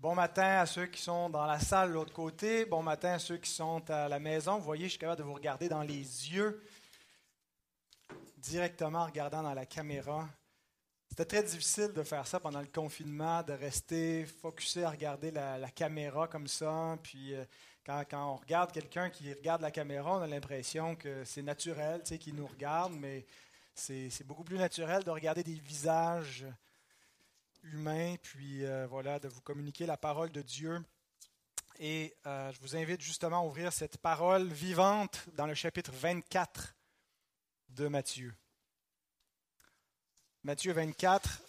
Bon matin à ceux qui sont dans la salle de l'autre côté. Bon matin à ceux qui sont à la maison. Vous voyez, je suis capable de vous regarder dans les yeux, directement en regardant dans la caméra. C'était très difficile de faire ça pendant le confinement, de rester focusé à regarder la, caméra comme ça. Puis euh, quand, on regarde quelqu'un qui regarde la caméra, on a l'impression que c'est naturel, tu sais, qu'il nous regarde, mais c'est beaucoup plus naturel de regarder des visages humain, puis euh, voilà, de vous communiquer la parole de Dieu. Et euh, je vous invite justement à ouvrir cette parole vivante dans le chapitre 24 de Matthieu. Matthieu 24,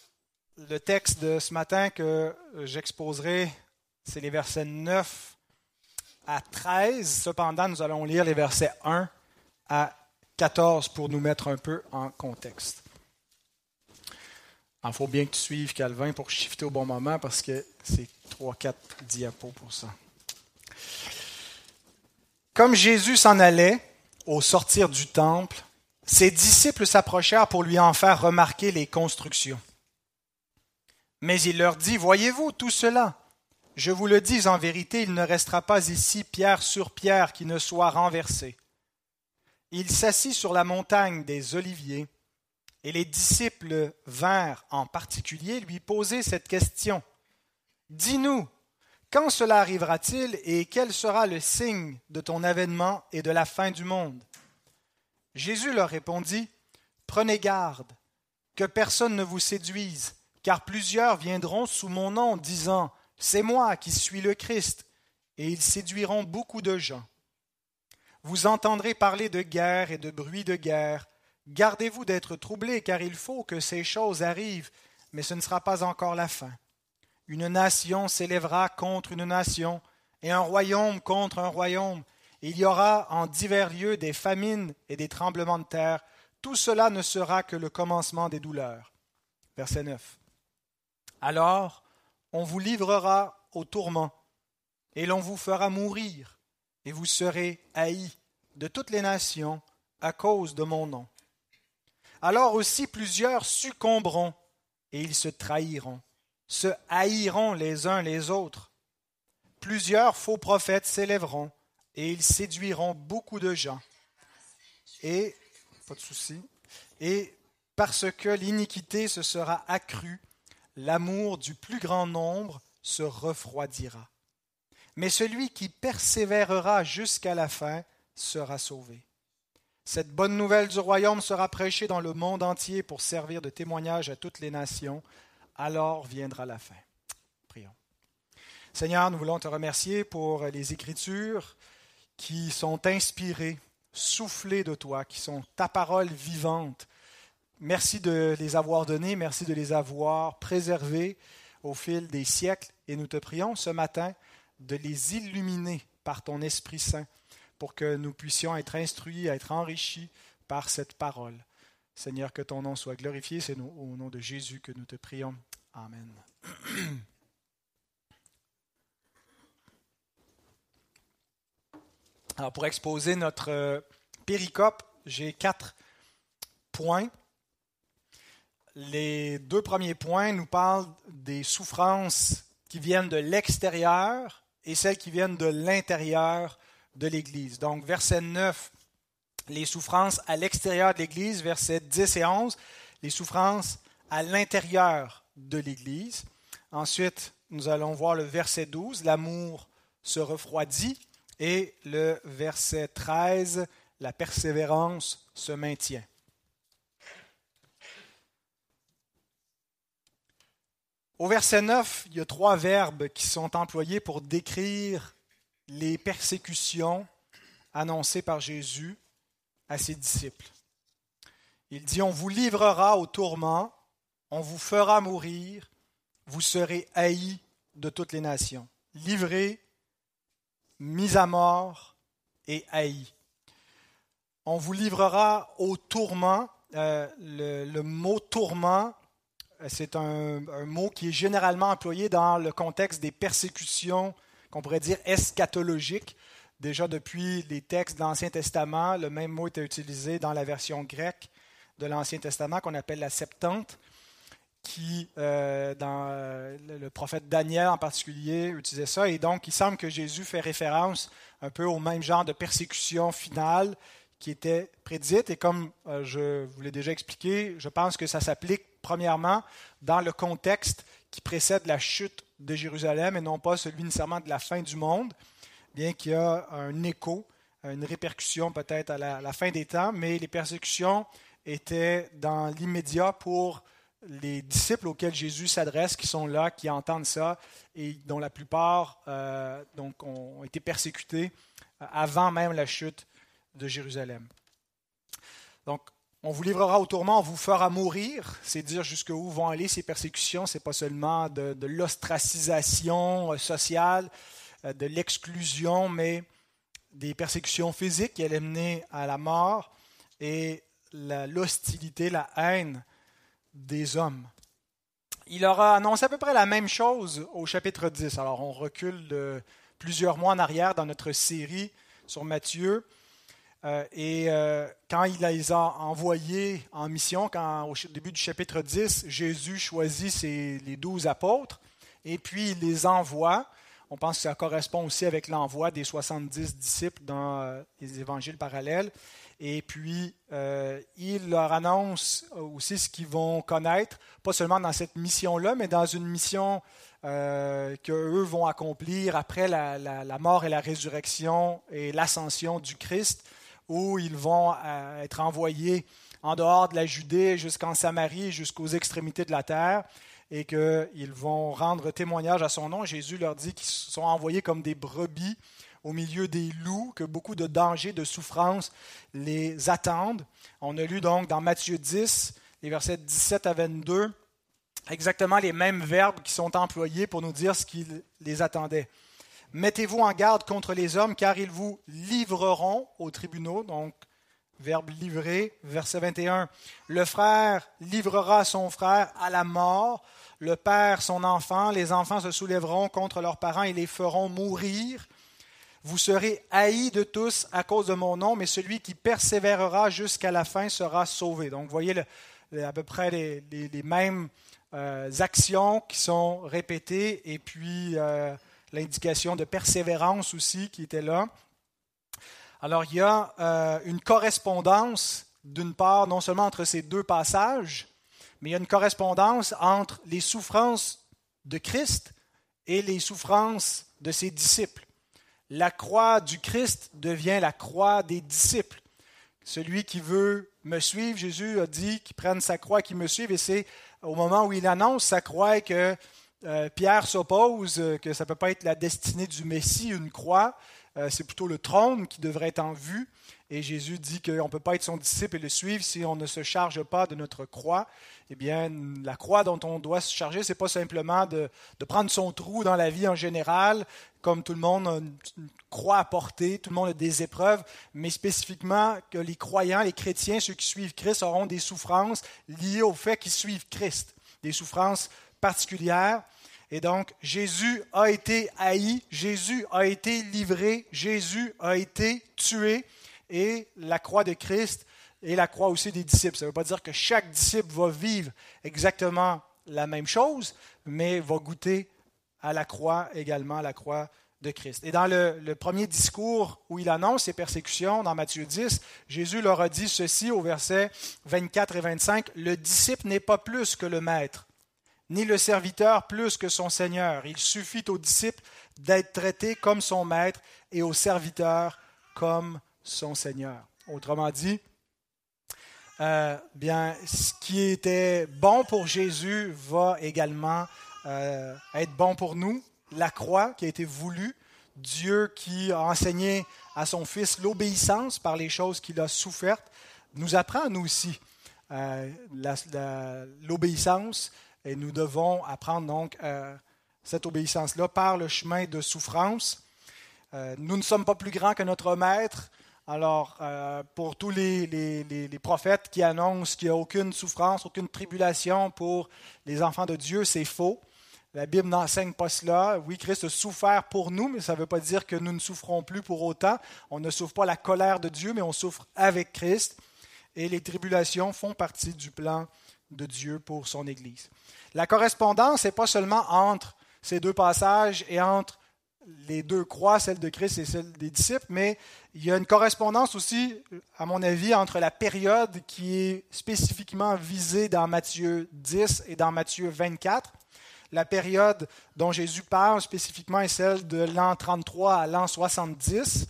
le texte de ce matin que j'exposerai, c'est les versets 9 à 13. Cependant, nous allons lire les versets 1 à 14 pour nous mettre un peu en contexte. Il faut bien que tu suives Calvin pour shifter au bon moment parce que c'est 3-4 diapos pour ça. Comme Jésus s'en allait au sortir du temple, ses disciples s'approchèrent pour lui en faire remarquer les constructions. Mais il leur dit, Voyez-vous tout cela? Je vous le dis en vérité, il ne restera pas ici pierre sur pierre qui ne soit renversée. Il s'assit sur la montagne des Oliviers et les disciples vinrent en particulier lui poser cette question. Dis-nous, quand cela arrivera-t-il et quel sera le signe de ton avènement et de la fin du monde? Jésus leur répondit, Prenez garde, que personne ne vous séduise, car plusieurs viendront sous mon nom, disant, C'est moi qui suis le Christ, et ils séduiront beaucoup de gens. Vous entendrez parler de guerre et de bruit de guerre. Gardez-vous d'être troublés, car il faut que ces choses arrivent, mais ce ne sera pas encore la fin. Une nation s'élèvera contre une nation, et un royaume contre un royaume. Il y aura en divers lieux des famines et des tremblements de terre. Tout cela ne sera que le commencement des douleurs. Verset 9. Alors, on vous livrera au tourment, et l'on vous fera mourir, et vous serez haïs de toutes les nations à cause de mon nom alors aussi plusieurs succomberont et ils se trahiront, se haïront les uns les autres. Plusieurs faux prophètes s'élèveront et ils séduiront beaucoup de gens. Et, parce que l'iniquité se sera accrue, l'amour du plus grand nombre se refroidira. Mais celui qui persévérera jusqu'à la fin sera sauvé. Cette bonne nouvelle du royaume sera prêchée dans le monde entier pour servir de témoignage à toutes les nations. Alors viendra la fin. Prions. Seigneur, nous voulons te remercier pour les Écritures qui sont inspirées, soufflées de toi, qui sont ta parole vivante. Merci de les avoir données, merci de les avoir préservées au fil des siècles et nous te prions ce matin de les illuminer par ton Esprit Saint pour que nous puissions être instruits, être enrichis par cette parole. Seigneur, que ton nom soit glorifié. C'est au nom de Jésus que nous te prions. Amen. Alors, pour exposer notre euh, péricope, j'ai quatre points. Les deux premiers points nous parlent des souffrances qui viennent de l'extérieur et celles qui viennent de l'intérieur de l'Église. Donc, verset 9, les souffrances à l'extérieur de l'Église. Verset 10 et 11, les souffrances à l'intérieur de l'Église. Ensuite, nous allons voir le verset 12, l'amour se refroidit. Et le verset 13, la persévérance se maintient. Au verset 9, il y a trois verbes qui sont employés pour décrire les persécutions annoncées par Jésus à ses disciples. Il dit, on vous livrera au tourment, on vous fera mourir, vous serez haïs de toutes les nations. Livrés, mis à mort et haïs. On vous livrera au tourment. Euh, le, mot tourment, c'est un, un, mot qui est généralement employé dans le contexte des persécutions qu'on pourrait dire eschatologique. Déjà depuis les textes de l'Ancien Testament, le même mot était utilisé dans la version grecque de l'Ancien Testament qu'on appelle la Septante. qui, euh, dans euh, le prophète Daniel en particulier, utilisait ça. Et donc, il semble que Jésus fait référence un peu au même genre de persécution finale qui était prédite. Et comme euh, je vous l'ai déjà expliqué, je pense que ça s'applique premièrement dans le contexte qui précède la chute de Jérusalem et non pas celui nécessairement de la fin du monde, bien qu'il y a un écho, une répercussion peut-être à la fin des temps, mais les persécutions étaient dans l'immédiat pour les disciples auxquels Jésus s'adresse, qui sont là, qui entendent ça, et dont la plupart euh, ont été persécutés euh, avant même la chute de Jérusalem. Donc, on vous livrera au tourment, on vous fera mourir. C'est dire jusqu'où vont aller ces persécutions. Ce n'est pas seulement de, l'ostracisation euh, sociale, de l'exclusion, mais des persécutions physiques qui allaient mener à la mort et l'hostilité, la haine des hommes. Il aura annoncé à peu près la même chose au chapitre 10. Alors on recule de plusieurs mois en arrière dans notre série sur Matthieu. Euh, et euh, quand il les a envoyés en mission, quand au début du chapitre 10, Jésus choisit ses, les douze apôtres et puis il les envoie. On pense que ça correspond aussi avec l'envoi des 70 disciples dans euh, les évangiles parallèles. Et puis, euh, il leur annonce aussi ce qu'ils vont connaître, pas seulement dans cette mission-là, mais dans une mission euh, qu'eux vont accomplir après la, mort et la résurrection et l'ascension du Christ, où ils vont euh, être envoyés en dehors de la Judée jusqu'en Samarie, jusqu'aux extrémités de la terre, et qu'ils vont rendre témoignage à son nom. Jésus leur dit qu'ils sont envoyés comme des brebis au milieu des loups, que beaucoup de dangers, de souffrances les attendent. On a lu donc dans Matthieu 10, les versets 17 à 22, exactement les mêmes verbes qui sont employés pour nous dire ce qui les attendait. Mettez-vous en garde contre les hommes, car ils vous livreront aux tribunaux. Donc, verbe livrer, verset 21. Le frère livrera son frère à la mort, le père son enfant, les enfants se soulèveront contre leurs parents et les feront mourir. Vous serez haïs de tous à cause de mon nom, mais celui qui persévérera jusqu'à la fin sera sauvé. Donc, vous voyez à peu près les, mêmes euh, actions qui sont répétées, et puis euh, l'indication de persévérance aussi qui était là. Alors, il y a euh, une correspondance, d'une part, non seulement entre ces deux passages, mais il y a une correspondance entre les souffrances de Christ et les souffrances de ses disciples la croix du Christ devient la croix des disciples. Celui qui veut me suivre, Jésus a dit qu'il prenne sa croix, qu'il me suive, et c'est au moment où il annonce sa croix que euh, Pierre s'oppose, euh, que ça ne peut pas être la destinée du Messie, une croix, euh, c'est plutôt le trône qui devrait être en vue. Et Jésus dit qu'on ne peut pas être son disciple et le suivre si on ne se charge pas de notre croix. Eh bien, la croix dont on doit se charger, ce n'est pas simplement de, prendre son trou dans la vie en général, comme tout le monde a une croix à porter, tout le monde a des épreuves, mais spécifiquement que les croyants, les chrétiens, ceux qui suivent Christ, auront des souffrances liées au fait qu'ils suivent Christ, des souffrances particulières. Et donc, Jésus a été haï, Jésus a été livré, Jésus a été tué et la croix de Christ et la croix aussi des disciples. Ça ne veut pas dire que chaque disciple va vivre exactement la même chose, mais va goûter à la croix également, à la croix de Christ. Et dans le, premier discours où il annonce ses persécutions, dans Matthieu 10, Jésus leur a dit ceci au verset 24 et 25, Le disciple n'est pas plus que le maître, ni le serviteur plus que son Seigneur. Il suffit au disciple d'être traité comme son maître et au serviteur comme son Seigneur. Autrement dit, euh, bien, ce qui était bon pour Jésus va également euh, être bon pour nous. La croix qui a été voulue, Dieu qui a enseigné à son Fils l'obéissance par les choses qu'il a souffertes, nous apprend nous aussi euh, l'obéissance et nous devons apprendre donc cette obéissance-là par le chemin de souffrance. nous ne sommes pas plus grands que notre Maître. Alors, euh, pour tous les, prophètes qui annoncent qu'il n'y a aucune souffrance, aucune tribulation pour les enfants de Dieu, c'est faux. La Bible n'enseigne pas cela. Oui, Christ a souffert pour nous, mais ça ne veut pas dire que nous ne souffrons plus pour autant. On ne souffre pas la colère de Dieu, mais on souffre avec Christ. Et les tribulations font partie du plan de Dieu pour son Église. La correspondance n'est pas seulement entre ces deux passages et entre les deux croix, celle de Christ et celle des disciples, mais il y a une correspondance aussi, à mon avis, entre la période qui est spécifiquement visée dans Matthieu 10 et dans Matthieu 24. La période dont Jésus parle spécifiquement est celle de l'an 33 à l'an 70,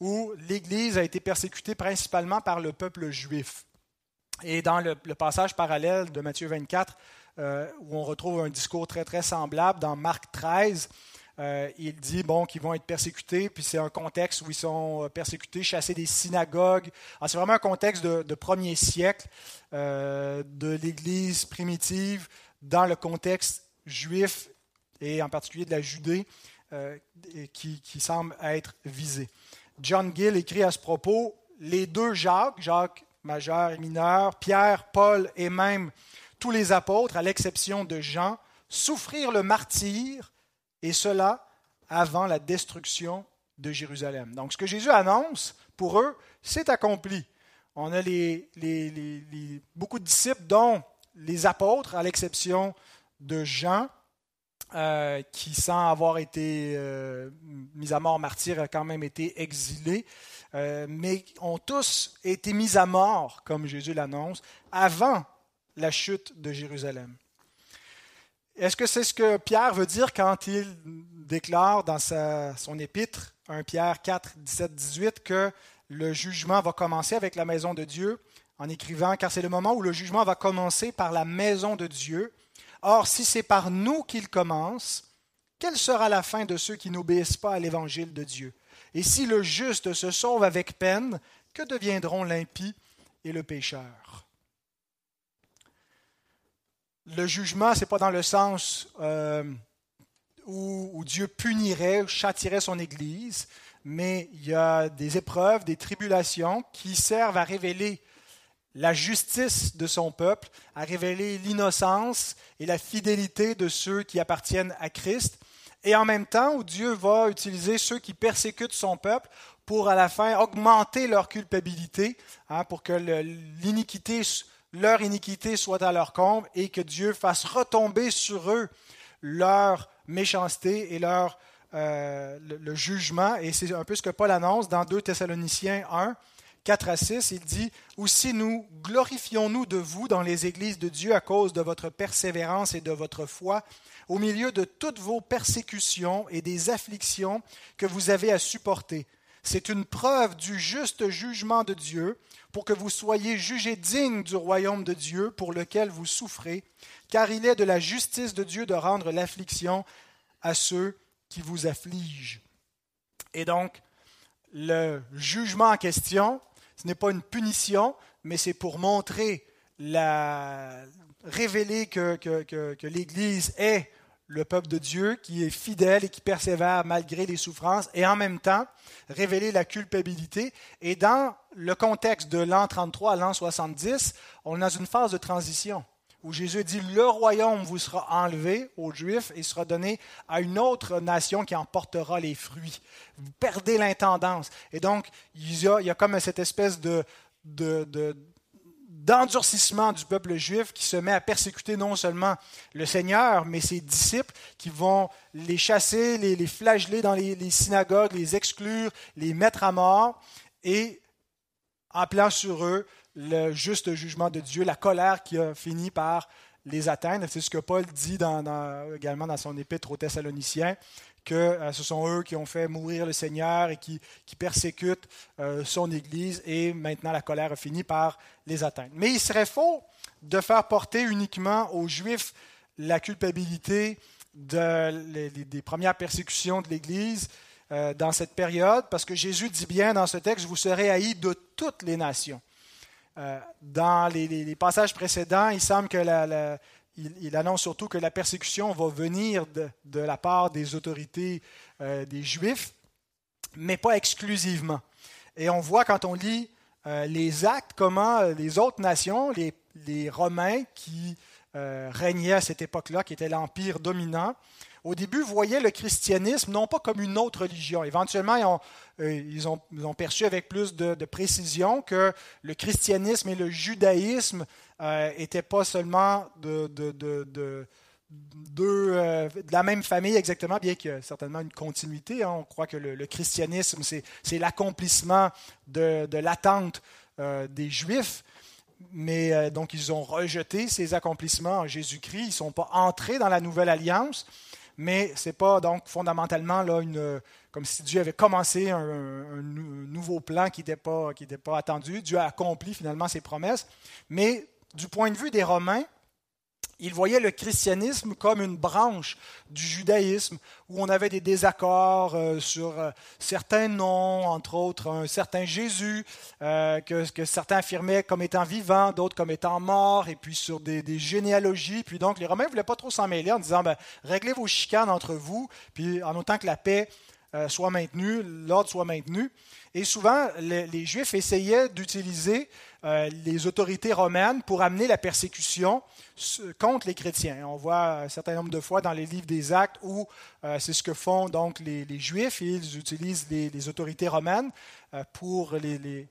où l'Église a été persécutée principalement par le peuple juif. Et dans le, passage parallèle de Matthieu 24, euh, où on retrouve un discours très très semblable dans Marc 13, euh, il dit bon qu'ils vont être persécutés, puis c'est un contexte où ils sont euh, persécutés, chassés des synagogues. C'est vraiment un contexte de, premier siècle de l'Église primitive dans le contexte juif et en particulier de la Judée qui, semble être visé. John Gill écrit à ce propos les deux Jacques, Jacques majeur et mineur, Pierre, Paul et même tous les apôtres, à l'exception de Jean, souffrirent le martyr et cela avant la destruction de Jérusalem. Donc ce que Jésus annonce, pour eux, c'est accompli. On a beaucoup de disciples, dont les apôtres, à l'exception de Jean, euh, qui, sans avoir été euh, mis à mort martyr, a quand même été exilé, euh, mais ont tous été mis à mort, comme Jésus l'annonce, avant la chute de Jérusalem. Est-ce que c'est ce que Pierre veut dire quand il déclare dans son épître, 1 Pierre 4, 17, 18, que le jugement va commencer avec la maison de Dieu, en écrivant, car c'est le moment où le jugement va commencer par la maison de Dieu. Or, si c'est par nous qu'il commence, quelle sera la fin de ceux qui n'obéissent pas à l'évangile de Dieu? Et si le juste se sauve avec peine, que deviendront l'impie et le pécheur? Le jugement, ce n'est pas dans le sens euh, où, Dieu punirait, châtirait son Église, mais il y a des épreuves, des tribulations qui servent à révéler la justice de son peuple, à révéler l'innocence et la fidélité de ceux qui appartiennent à Christ, et en même temps où Dieu va utiliser ceux qui persécutent son peuple pour à la fin augmenter leur culpabilité, hein, pour que l'iniquité leur iniquité soit à leur comble et que Dieu fasse retomber sur eux leur méchanceté et leur euh, le, jugement. Et c'est un peu ce que Paul annonce dans 2 Thessaloniciens 1, 4 à 6. Il dit Aussi nous glorifions-nous de vous dans les églises de Dieu à cause de votre persévérance et de votre foi, au milieu de toutes vos persécutions et des afflictions que vous avez à supporter. C'est une preuve du juste jugement de Dieu pour que vous soyez jugés dignes du royaume de Dieu pour lequel vous souffrez, car il est de la justice de Dieu de rendre l'affliction à ceux qui vous affligent. Et donc, le jugement en question, ce n'est pas une punition, mais c'est pour montrer, révéler que l'Église est le peuple de Dieu qui est fidèle et qui persévère malgré les souffrances, et en même temps révéler la culpabilité. Et dans le contexte de l'an 33 à l'an 70, on est dans une phase de transition où Jésus dit le royaume vous sera enlevé aux Juifs et sera donné à une autre nation qui en portera les fruits. Vous perdez l'intendance. Et donc, il y a, comme cette espèce de, de, de d'endurcissement du peuple juif qui se met à persécuter non seulement le Seigneur, mais ses disciples qui vont les chasser, les, flageller dans les, synagogues, les exclure, les mettre à mort, et en sur eux le juste jugement de Dieu, la colère qui a fini par les atteindre. C'est ce que Paul dit également dans son épître aux Thessaloniciens que euh, ce sont eux qui ont fait mourir le Seigneur et qui, persécutent euh, son Église, et maintenant la colère a fini par les atteindre. Mais il serait faux de faire porter uniquement aux Juifs la culpabilité des premières persécutions de l'Église euh, dans cette période, parce que Jésus dit bien dans ce texte, vous serez haïs de toutes les nations. Dans les, passages précédents, il semble que annonce surtout que la persécution va venir de, la part des autorités euh, des Juifs, mais pas exclusivement. Et on voit quand on lit euh, les actes, comment euh, les autres nations, les, Romains qui euh, régnait à cette époque-là, qui était l'empire dominant, au début voyaient le christianisme non pas comme une autre religion. Éventuellement, ils ont, euh, perçu avec plus de, précision que le christianisme et le judaïsme n'étaient euh, pas seulement de, de, la même famille exactement, bien qu'il y ait certainement une continuité. Hein. On croit que le, christianisme, c'est l'accomplissement de, l'attente des Juifs mais euh, donc ils ont rejeté ces accomplissements en Jésus-Christ, ils ne sont pas entrés dans la nouvelle alliance, mais ce n'est pas donc fondamentalement là, une, comme si Dieu avait commencé un, nouveau plan qui n'était pas, pas attendu. Dieu a accompli finalement ses promesses, mais du point de vue des Romains, il voyait le christianisme comme une branche du judaïsme où on avait des désaccords euh, sur euh, certains noms, entre autres un certain Jésus, euh, que, certains affirmaient comme étant vivant, d'autres comme étant mort, et puis sur des, généalogies. Puis donc les Romains ne voulaient pas trop s'en mêler en disant, ben, réglez vos chicanes entre vous, puis en autant que la paix soit maintenue, l'ordre soit maintenu. Et souvent, les Juifs essayaient d'utiliser les autorités romaines pour amener la persécution contre les chrétiens. On voit un certain nombre de fois dans les livres des Actes où euh, c'est ce que font donc les, Juifs. Ils utilisent les, autorités romaines euh, pour les,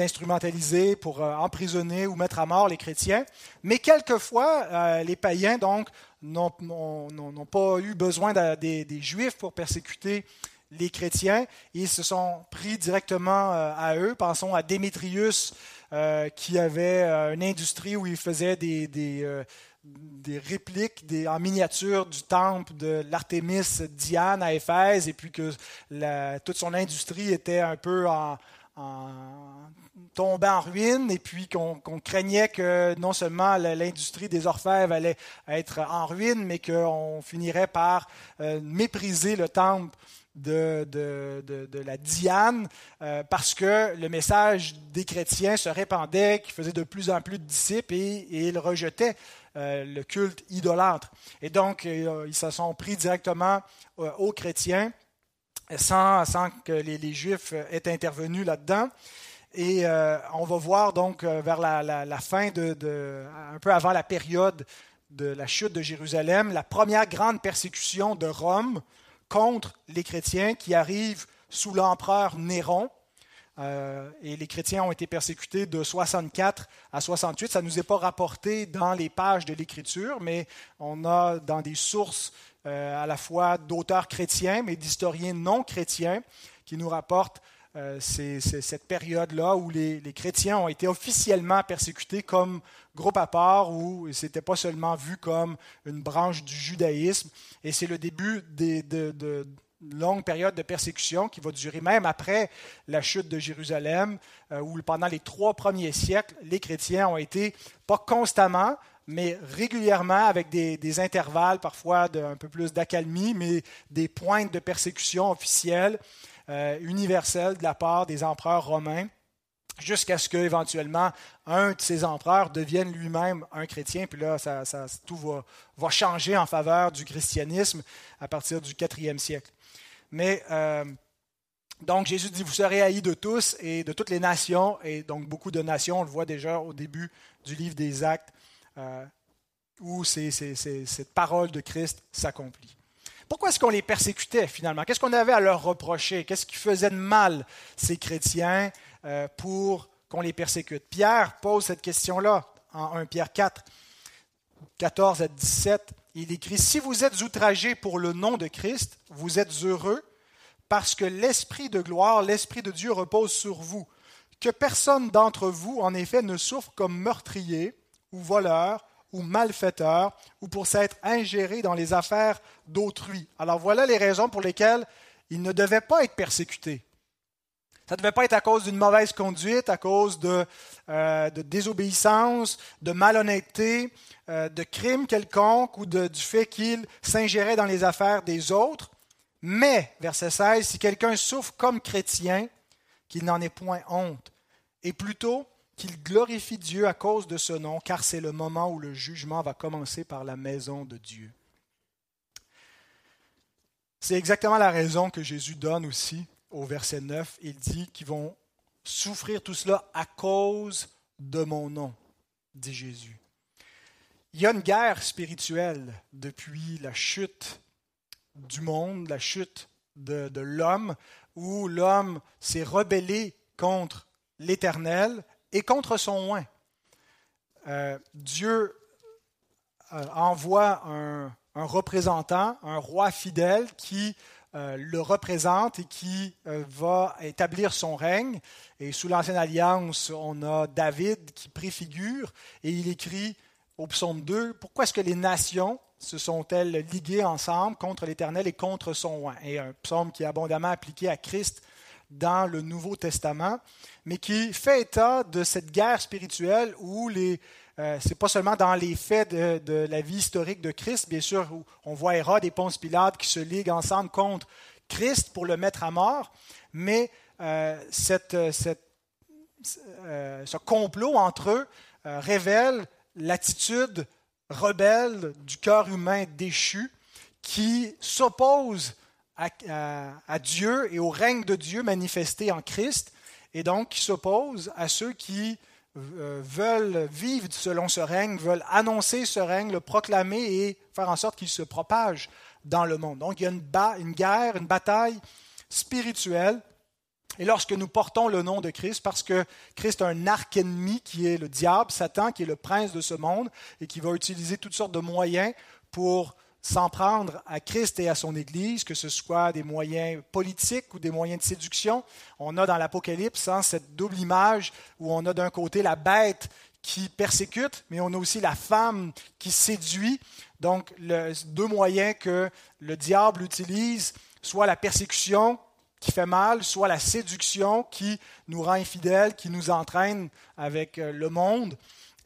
instrumentaliser, pour emprisonner ou mettre à mort les chrétiens. Mais quelquefois, les païens donc n'ont pas eu besoin des Juifs pour persécuter les chrétiens. Ils se sont pris directement à eux. Pensons à Démétrius, euh, qui avait euh, une industrie où il faisait des, des, euh, répliques en miniature du temple de l'Artémis Diane à Éphèse, et puis que toute son industrie était un peu en, tombée en ruine, et puis qu'on craignait que non seulement l'industrie des orfèvres allait être en ruine, mais qu'on finirait par mépriser le temple de, de, la Diane euh, parce que le message des chrétiens se répandait, qui faisait de plus en plus de disciples et, ils rejetaient euh, le culte idolâtre. Et donc, euh, ils se sont pris directement aux chrétiens sans, sans que les, Juifs aient intervenu là-dedans. Et on va voir donc vers la, la fin de, un peu avant la période de la chute de Jérusalem, la première grande persécution de Rome contre les chrétiens qui arrivent sous l'empereur Néron. Euh, et les chrétiens ont été persécutés de 64 à 68. Ça ne nous est pas rapporté dans les pages de l'Écriture, mais on a dans des sources euh, à la fois d'auteurs chrétiens, mais d'historiens non chrétiens qui nous rapportent euh, cette période-là où les, chrétiens ont été officiellement persécutés comme groupe à part, où ce n'était pas seulement vu comme une branche du judaïsme. Et c'est le début de, de, longues périodes de persécution qui va durer même après la chute de Jérusalem, euh, où pendant les trois premiers siècles, les chrétiens ont été, pas constamment, mais régulièrement, avec des, des intervalles parfois d'un peu plus d'accalmie, mais des pointes de persécution officielles. Euh, universelle de la part des empereurs romains, jusqu'à ce qu'éventuellement un de ces empereurs devienne lui-même un chrétien. Puis là, ça, tout va, changer en faveur du christianisme à partir du IVe siècle. Mais euh, donc Jésus dit, vous serez haïs de tous et de toutes les nations, et donc beaucoup de nations, on le voit déjà au début du livre des Actes, euh, où cette parole de Christ s'accomplit. Pourquoi est-ce qu'on les persécutait finalement? Qu'est-ce qu'on avait à leur reprocher? Qu'est-ce qui faisait de mal ces chrétiens euh, pour qu'on les persécute? Pierre pose cette question-là en 1 Pierre 4, 14 à 17. Il écrit, Si vous êtes outragés pour le nom de Christ, vous êtes heureux parce que l'Esprit de gloire, l'Esprit de Dieu repose sur vous. Que personne d'entre vous, en effet, ne souffre comme meurtrier ou voleur ou malfaiteur ou pour s'être ingéré dans les affaires d'autrui. Alors voilà les raisons pour lesquelles il ne devait pas être persécuté. Ça ne devait pas être à cause d'une mauvaise conduite, à cause de, euh, désobéissance, de malhonnêteté, euh, de crime quelconque ou du fait qu'il s'ingérait dans les affaires des autres. Mais, verset 16, si quelqu'un souffre comme chrétien, qu'il n'en ait point honte, et plutôt qu'il glorifie Dieu à cause de ce nom, car c'est le moment où le jugement va commencer par la maison de Dieu. C'est exactement la raison que Jésus donne aussi au verset 9. Il dit qu'ils vont souffrir tout cela à cause de mon nom, dit Jésus. Il y a une guerre spirituelle depuis la chute du monde, la chute de, l'homme, où l'homme s'est rebellé contre l'Éternel et contre son oint. Euh, Dieu euh, envoie un, représentant, un roi fidèle qui euh, le représente et qui va établir son règne. Et sous l'Ancienne Alliance, on a David qui préfigure et il écrit au psaume 2, pourquoi est-ce que les nations se sont-elles liguées ensemble contre l'Éternel et contre son roi Et un psaume qui est abondamment appliqué à Christ dans le Nouveau Testament, mais qui fait état de cette guerre spirituelle où les, euh, c'est pas seulement dans les faits de, la vie historique de Christ, bien sûr, où on voit Hérode et Ponce Pilate qui se liguent ensemble contre Christ pour le mettre à mort, mais euh, cette, euh, ce complot entre eux révèle l'attitude rebelle du cœur humain déchu qui s'oppose à, Dieu et au règne de Dieu manifesté en Christ, et donc qui s'oppose à ceux qui euh, veulent vivre selon ce règne, veulent annoncer ce règne, le proclamer et faire en sorte qu'il se propage dans le monde. Donc il y a une, une guerre, une bataille spirituelle et lorsque nous portons le nom de Christ, parce que Christ a un arc ennemi qui est le diable, Satan, qui est le prince de ce monde et qui va utiliser toutes sortes de moyens pour s'en prendre à Christ et à son Église, que ce soit des moyens politiques ou des moyens de séduction. On a dans l'Apocalypse hein, cette double image où on a d'un côté la bête qui persécute, mais on a aussi la femme qui séduit. Donc, deux moyens que le diable utilise, soit la persécution qui fait mal, soit la séduction qui nous rend infidèles, qui nous entraîne avec euh, le monde.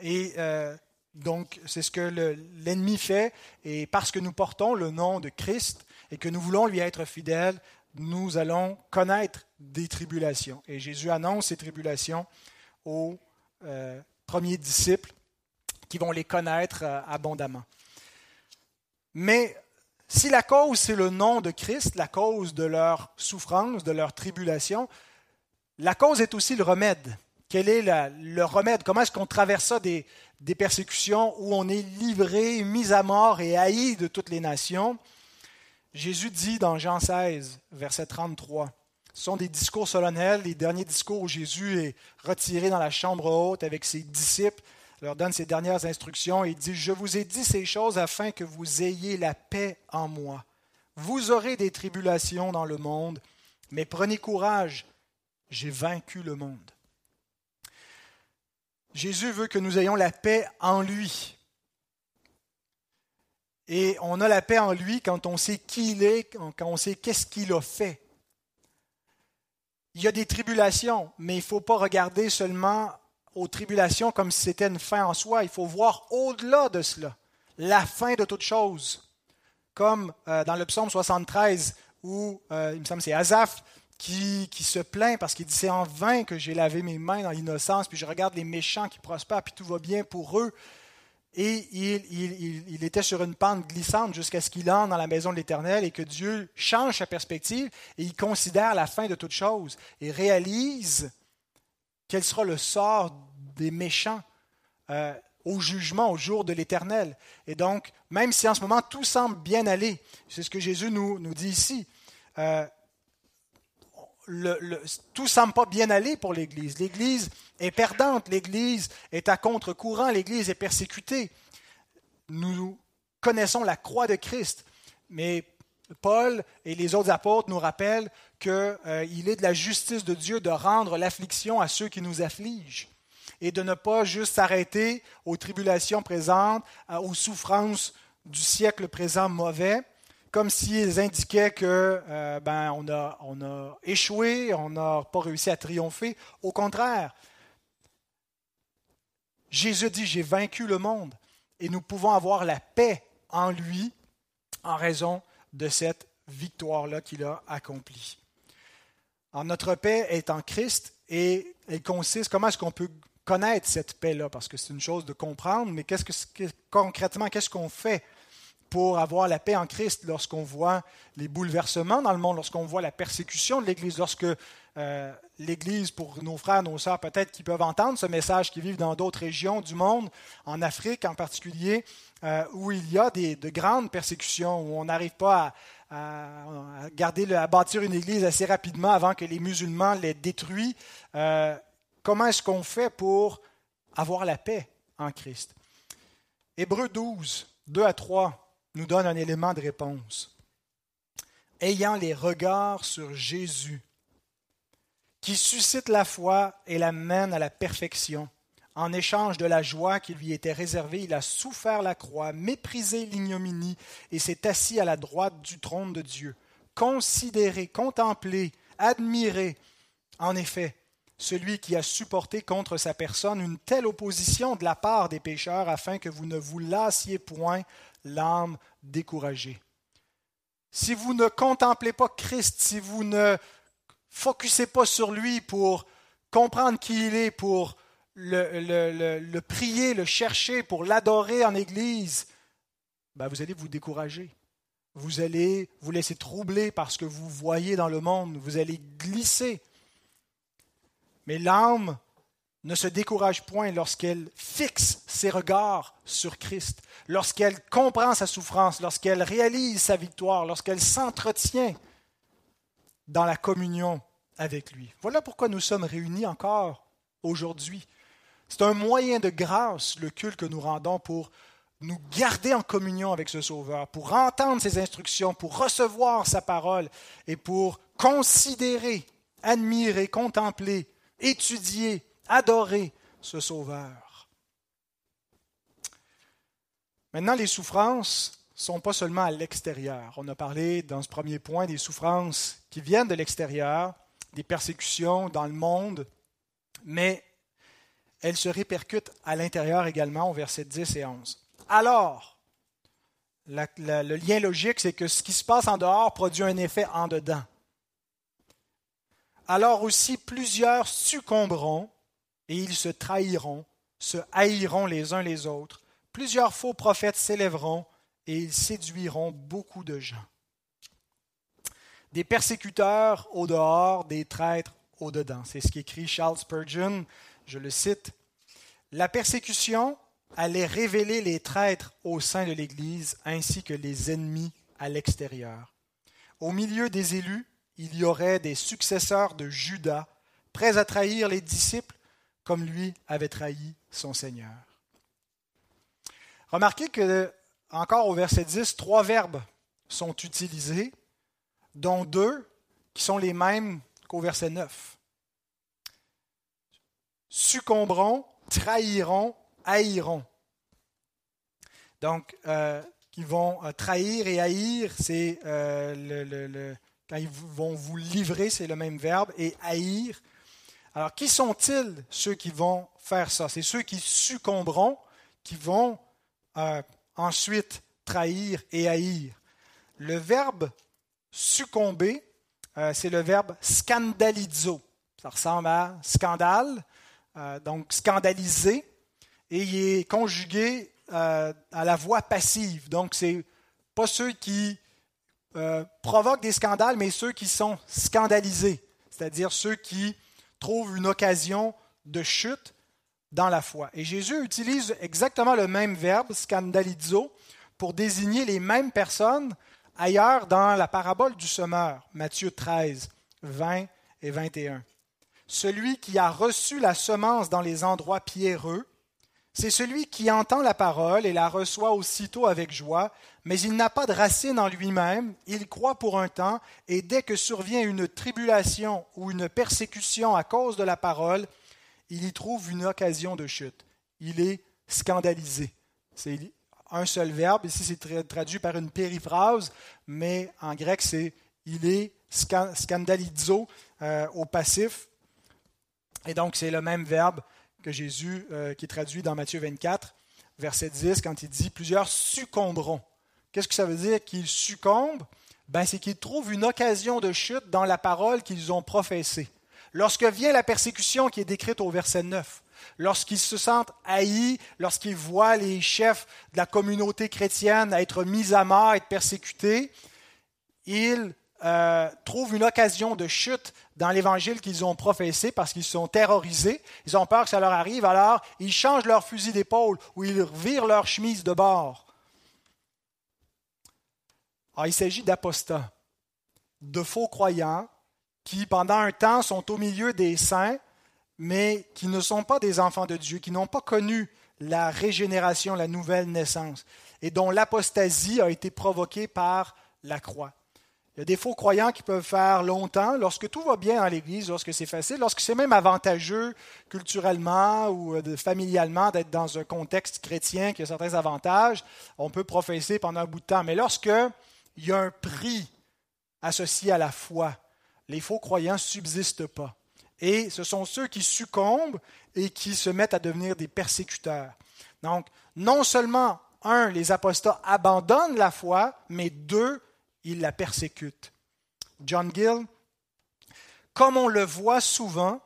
Et euh, donc, c'est ce que l'ennemi fait. Et parce que nous portons le nom de Christ et que nous voulons lui être fidèles, nous allons connaître des tribulations. Et Jésus annonce ces tribulations aux euh, premiers disciples qui vont les connaître abondamment. Mais si la cause, c'est le nom de Christ, la cause de leur souffrance, de leur tribulation, la cause est aussi le remède. Quel est le remède? Comment est-ce qu'on traverse ça des, des, persécutions où on est livré, mis à mort et haï de toutes les nations? Jésus dit dans Jean 16, verset 33, ce sont des discours solennels, les derniers discours où Jésus est retiré dans la chambre haute avec ses disciples leur donne ses dernières instructions et dit, je vous ai dit ces choses afin que vous ayez la paix en moi. Vous aurez des tribulations dans le monde, mais prenez courage, j'ai vaincu le monde. Jésus veut que nous ayons la paix en lui. Et on a la paix en lui quand on sait qui il est, quand on sait qu'est-ce qu'il a fait. Il y a des tribulations, mais il ne faut pas regarder seulement aux tribulations comme si c'était une fin en soi. Il faut voir au-delà de cela, la fin de toute chose. Comme euh, dans le psaume 73, où euh, il me semble c'est Azaph qui, se plaint parce qu'il dit c'est en vain que j'ai lavé mes mains dans l'innocence, puis je regarde les méchants qui prospèrent, puis tout va bien pour eux. Et il, il, il était sur une pente glissante jusqu'à ce qu'il entre dans la maison de l'Éternel et que Dieu change sa perspective et il considère la fin de toute chose et réalise quel sera le sort des méchants euh, au jugement, au jour de l'éternel. Et donc, même si en ce moment tout semble bien aller, c'est ce que Jésus nous, nous dit ici, euh, le, tout ne semble pas bien aller pour l'Église. L'Église est perdante, l'Église est à contre-courant, l'Église est persécutée. Nous connaissons la croix de Christ, mais Paul et les autres apôtres nous rappellent qu'il euh, est de la justice de Dieu de rendre l'affliction à ceux qui nous affligent et de ne pas juste s'arrêter aux tribulations présentes, aux souffrances du siècle présent mauvais, comme s'ils indiquaient que euh, ben, on, a, on échoué, on n'a pas réussi à triompher. Au contraire, Jésus dit, j'ai vaincu le monde et nous pouvons avoir la paix en lui en raison de cette victoire-là qu'il a accomplie. Alors, notre paix est en Christ et elle consiste, comment est-ce qu'on peut connaître cette paix-là, parce que c'est une chose de comprendre, mais qu'est-ce que, concrètement, qu'est-ce qu'on fait pour avoir la paix en Christ lorsqu'on voit les bouleversements dans le monde, lorsqu'on voit la persécution de l'Église, lorsque euh, l'Église, pour nos frères, nos sœurs peut-être qui peuvent entendre ce message, qui vivent dans d'autres régions du monde, en Afrique en particulier, euh, où il y a des, de grandes persécutions, où on n'arrive pas à, garder, à bâtir une Église assez rapidement avant que les musulmans les détruisent. Euh, comment est-ce qu'on fait pour avoir la paix en Christ? Hébreu 12, 2 à 3 nous donne un élément de réponse. Ayant les regards sur Jésus, qui suscite la foi et la mène à la perfection. En échange de la joie qui lui était réservée, il a souffert la croix, méprisé l'ignominie et s'est assis à la droite du trône de Dieu. Considéré, contemplé, admiré, en effet, celui qui a supporté contre sa personne une telle opposition de la part des pécheurs afin que vous ne vous lassiez point l'âme découragée. Si vous ne contemplez pas Christ, si vous ne focussez pas sur lui pour comprendre qui il est, pour le, prier, le chercher, pour l'adorer en Église, ben vous allez vous décourager. Vous allez vous laisser troubler par ce que vous voyez dans le monde. Vous allez glisser. Mais l'âme ne se décourage point lorsqu'elle fixe ses regards sur Christ, lorsqu'elle comprend sa souffrance, lorsqu'elle réalise sa victoire, lorsqu'elle s'entretient dans la communion avec lui. Voilà pourquoi nous sommes réunis encore aujourd'hui. C'est un moyen de grâce, le culte que nous rendons pour nous garder en communion avec ce Sauveur, pour entendre ses instructions, pour recevoir sa parole et pour considérer, admirer, contempler, étudier, adorer ce Sauveur. Maintenant, les souffrances ne sont pas seulement à l'extérieur. On a parlé dans ce premier point des souffrances qui viennent de l'extérieur, des persécutions dans le monde, mais elles se répercutent à l'intérieur également au verset 10 et 11. Alors, le lien logique, c'est que ce qui se passe en dehors produit un effet en dedans. Alors aussi plusieurs succomberont et ils se trahiront, se haïront les uns les autres. Plusieurs faux prophètes s'élèveront et ils séduiront beaucoup de gens. Des persécuteurs au dehors, des traîtres au dedans. C'est ce qu'écrit Charles Spurgeon, je le cite. La persécution allait révéler les traîtres au sein de l'Église ainsi que les ennemis à l'extérieur. Au milieu des élus, il y aurait des successeurs de Judas, prêts à trahir les disciples comme lui avait trahi son Seigneur. Remarquez que, encore au verset 10, trois verbes sont utilisés, dont deux qui sont les mêmes qu'au verset 9. Succomberont, trahiront, haïront. Donc, euh, qui vont euh, trahir et haïr, c'est euh, le, quand ils vont vous livrer, c'est le même verbe, et haïr, alors, qui sont-ils ceux qui vont faire ça? C'est ceux qui succomberont, qui vont euh, ensuite trahir et haïr. Le verbe succomber, euh, c'est le verbe scandalizo. Ça ressemble à scandale, euh, donc scandaliser, et il est conjugué à la voix passive. Donc, c'est pas ceux qui provoquent des scandales, mais ceux qui sont scandalisés, c'est-à-dire ceux qui trouve une occasion de chute dans la foi. Et Jésus utilise exactement le même verbe, scandalizo, pour désigner les mêmes personnes ailleurs dans la parabole du semeur, Matthieu 13, 20 et 21. Celui qui a reçu la semence dans les endroits pierreux, c'est celui qui entend la parole et la reçoit aussitôt avec joie, mais il n'a pas de racine en lui-même, il croit pour un temps, et dès que survient une tribulation ou une persécution à cause de la parole, il y trouve une occasion de chute. Il est scandalisé. C'est un seul verbe, ici c'est traduit par une périphrase, mais en grec c'est il est scandalizo euh, au passif. Et donc c'est le même verbe que Jésus, euh, qui est traduit dans Matthieu 24, verset 10, quand il dit Plusieurs succomberont. Qu'est-ce que ça veut dire? Qu'ils succombent? Ben, C'est qu'ils trouvent une occasion de chute dans la parole qu'ils ont professée. Lorsque vient la persécution qui est décrite au verset 9, lorsqu'ils se sentent haïs, lorsqu'ils voient les chefs de la communauté chrétienne être mis à mort, être persécutés, ils euh, trouvent une occasion de chute dans l'évangile qu'ils ont professé parce qu'ils sont terrorisés, ils ont peur que ça leur arrive, alors ils changent leur fusil d'épaule ou ils virent leur chemise de bord. Alors, il s'agit d'apostats, de faux croyants qui, pendant un temps, sont au milieu des saints, mais qui ne sont pas des enfants de Dieu, qui n'ont pas connu la régénération, la nouvelle naissance, et dont l'apostasie a été provoquée par la croix. Il y a des faux croyants qui peuvent faire longtemps lorsque tout va bien dans l'Église, lorsque c'est facile, lorsque c'est même avantageux culturellement ou euh, familialement d'être dans un contexte chrétien qui a certains avantages. On peut professer pendant un bout de temps. Mais lorsque il y a un prix associé à la foi, les faux croyants ne subsistent pas. Et ce sont ceux qui succombent et qui se mettent à devenir des persécuteurs. Donc, non seulement, un, les apostats abandonnent la foi, mais deux, il la persécute. John Gill, comme on le voit souvent,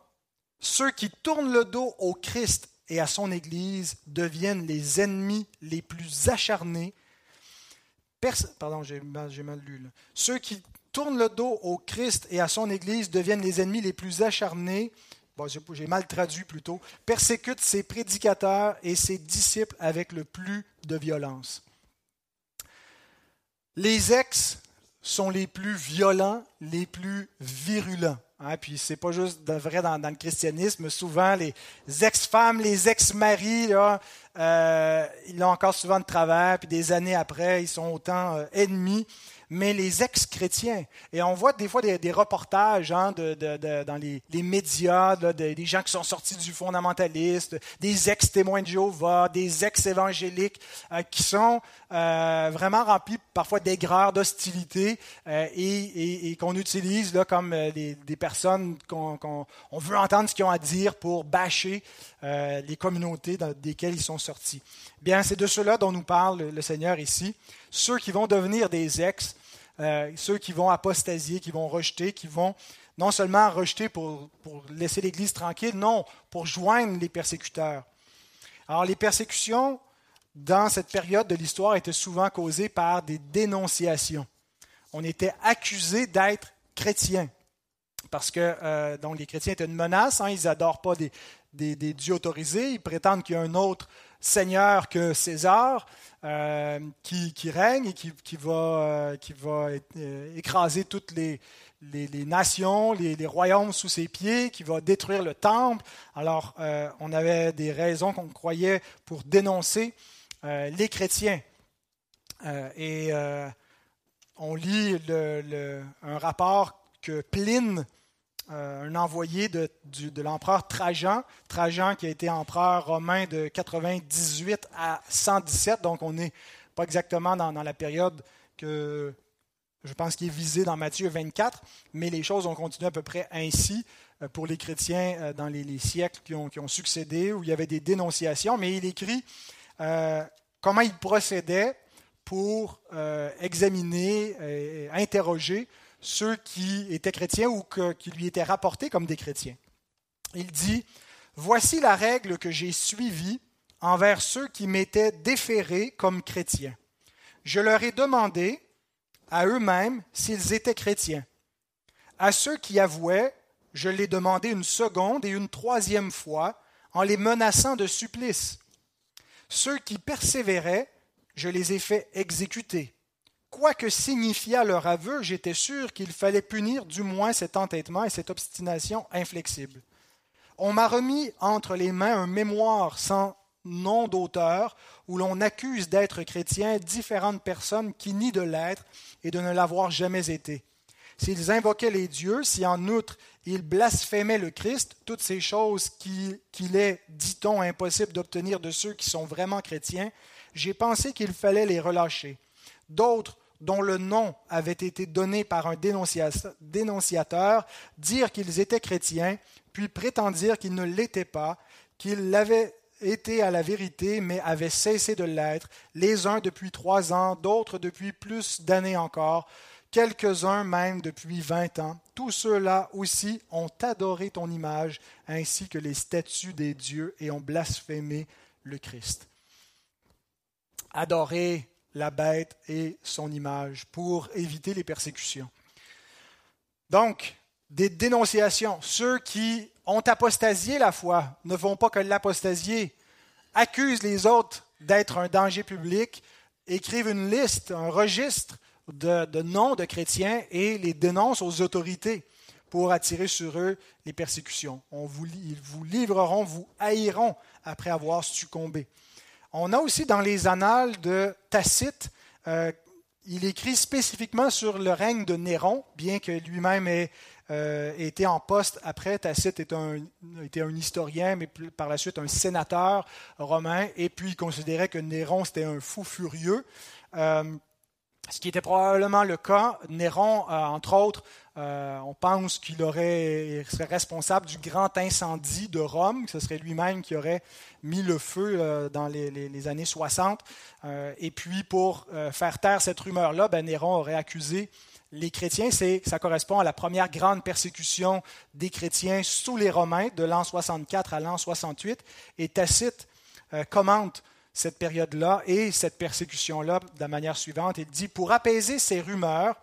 ceux qui tournent le dos au Christ et à son Église deviennent les ennemis les plus acharnés. Pardon, j'ai mal, lu. Ceux qui tournent le dos au Christ et à son Église deviennent les ennemis les plus acharnés. Bon, j'ai mal traduit plutôt. Persécutent ses prédicateurs et ses disciples avec le plus de violence. Les ex sont les plus violents, les plus virulents. Hein, puis c'est pas juste vrai dans, le christianisme. Souvent, les ex-femmes, les ex-maris, euh, ils ont encore souvent de travers, puis des années après, ils sont autant euh, ennemis mais les ex-chrétiens. Et on voit des fois des, reportages hein, dans les, médias, des gens qui sont sortis du fondamentaliste, des ex-témoins de Jéhovah, des ex-évangéliques euh, qui sont euh, vraiment remplis parfois d'aigreur, d'hostilité et, qu'on utilise comme des, personnes qu'on veut entendre ce qu'ils ont à dire pour bâcher les communautés dans desquelles ils sont Bien, c'est de cela dont nous parle le Seigneur ici. Ceux qui vont devenir des ex, euh, ceux qui vont apostasier, qui vont rejeter, qui vont non seulement rejeter pour, pour laisser l'Église tranquille, non, pour joindre les persécuteurs. Alors les persécutions, dans cette période de l'histoire, étaient souvent causées par des dénonciations. On était accusé d'être chrétien parce que euh, donc les chrétiens étaient une menace, hein, ils n'adorent pas des, des, dieux autorisés, ils prétendent qu'il y a un autre Seigneur que César, euh, qui, règne et qui, va, euh, qui va euh, écraser toutes les, les, nations, les, royaumes sous ses pieds, qui va détruire le temple. Alors, on avait des raisons qu'on croyait pour dénoncer les chrétiens. et on lit un rapport que Pline euh, un envoyé de, l'empereur Trajan, Trajan qui a été empereur romain de 98 à 117, donc on n'est pas exactement dans, la période que je pense qui est visée dans Matthieu 24, mais les choses ont continué à peu près ainsi euh, pour les chrétiens euh, dans les, siècles qui ont, succédé, où il y avait des dénonciations, mais il écrit comment il procédait pour examiner, et interroger ceux qui étaient chrétiens ou qui lui étaient rapportés comme des chrétiens. Il dit, Voici la règle que j'ai suivie envers ceux qui m'étaient déférés comme chrétiens. Je leur ai demandé à eux-mêmes s'ils étaient chrétiens. À ceux qui avouaient, je l'ai demandé une seconde et une troisième fois en les menaçant de supplice. Ceux qui persévéraient, je les ai fait exécuter. Quoi que signifiât leur aveu, j'étais sûr qu'il fallait punir du moins cet entêtement et cette obstination inflexible. On m'a remis entre les mains un mémoire sans nom d'auteur où l'on accuse d'être chrétien différentes personnes qui nient de l'être et de ne l'avoir jamais été. S'ils invoquaient les dieux, si en outre ils blasphémaient le Christ, toutes ces choses qu'il est, dit-on, impossible d'obtenir de ceux qui sont vraiment chrétiens, j'ai pensé qu'il fallait les relâcher. D'autres dont le nom avait été donné par un dénonciateur, dire qu'ils étaient chrétiens, puis prétendirent qu'ils ne l'étaient pas, qu'ils l'avaient été à la vérité, mais avaient cessé de l'être, les uns depuis trois ans, d'autres depuis plus d'années encore, quelques-uns même depuis vingt ans. Tous ceux-là aussi ont adoré ton image, ainsi que les statues des dieux, et ont blasphémé le Christ. Adorer la bête et son image pour éviter les persécutions. Donc, des dénonciations. Ceux qui ont apostasié la foi ne vont pas que l'apostasier, accusent les autres d'être un danger public, écrivent une liste, un registre de, noms de chrétiens et les dénoncent aux autorités pour attirer sur eux les persécutions. On vous, ils vous livreront, vous haïront après avoir succombé. On a aussi dans les annales de Tacite, euh, il écrit spécifiquement sur le règne de Néron, bien que lui-même ait euh, été en poste après. Tacite était un, historien, mais par la suite un sénateur romain, et puis il considérait que Néron c'était un fou furieux. Euh, ce qui était probablement le cas. Néron, euh, entre autres, euh, on pense qu'il aurait, serait responsable du grand incendie de Rome, que ce serait lui-même qui aurait mis le feu euh, dans les, années 60. et puis, pour faire taire cette rumeur-là, ben, Néron aurait accusé les chrétiens. Ça correspond à la première grande persécution des chrétiens sous les Romains, de l'an 64 à l'an 68. Et Tacite commente cette période-là et cette persécution-là de la manière suivante. Il dit, pour apaiser ces rumeurs,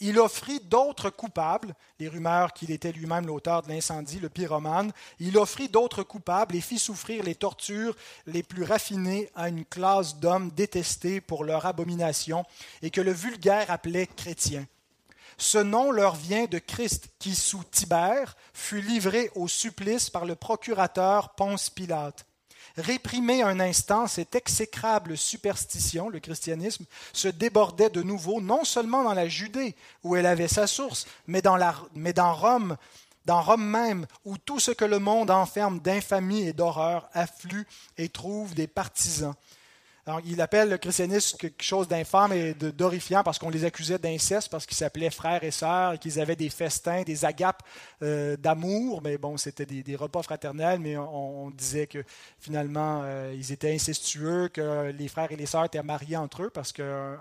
il offrit d'autres coupables, les rumeurs qu'il était lui-même l'auteur de l'incendie, le pyromane, il offrit d'autres coupables et fit souffrir les tortures les plus raffinées à une classe d'hommes détestés pour leur abomination et que le vulgaire appelait chrétiens. Ce nom leur vient de Christ qui, sous Tibère, fut livré au supplice par le procurateur Ponce Pilate. Réprimer un instant cette exécrable superstition, le christianisme, se débordait de nouveau non seulement dans la Judée, où elle avait sa source, mais dans, mais dans Rome, dans Rome même, où tout ce que le monde enferme d'infamie et d'horreur afflue et trouve des partisans il appelle le christianisme quelque chose d'infâme et d'horrifiant parce qu'on les accusait d'inceste, parce qu'ils s'appelaient frères et sœurs, et qu'ils avaient des festins, des agapes euh, d'amour. Mais bon, c'était des, repas fraternels, mais on, disait que finalement, euh, ils étaient incestueux, que les frères et les sœurs étaient mariés entre eux parce qu'un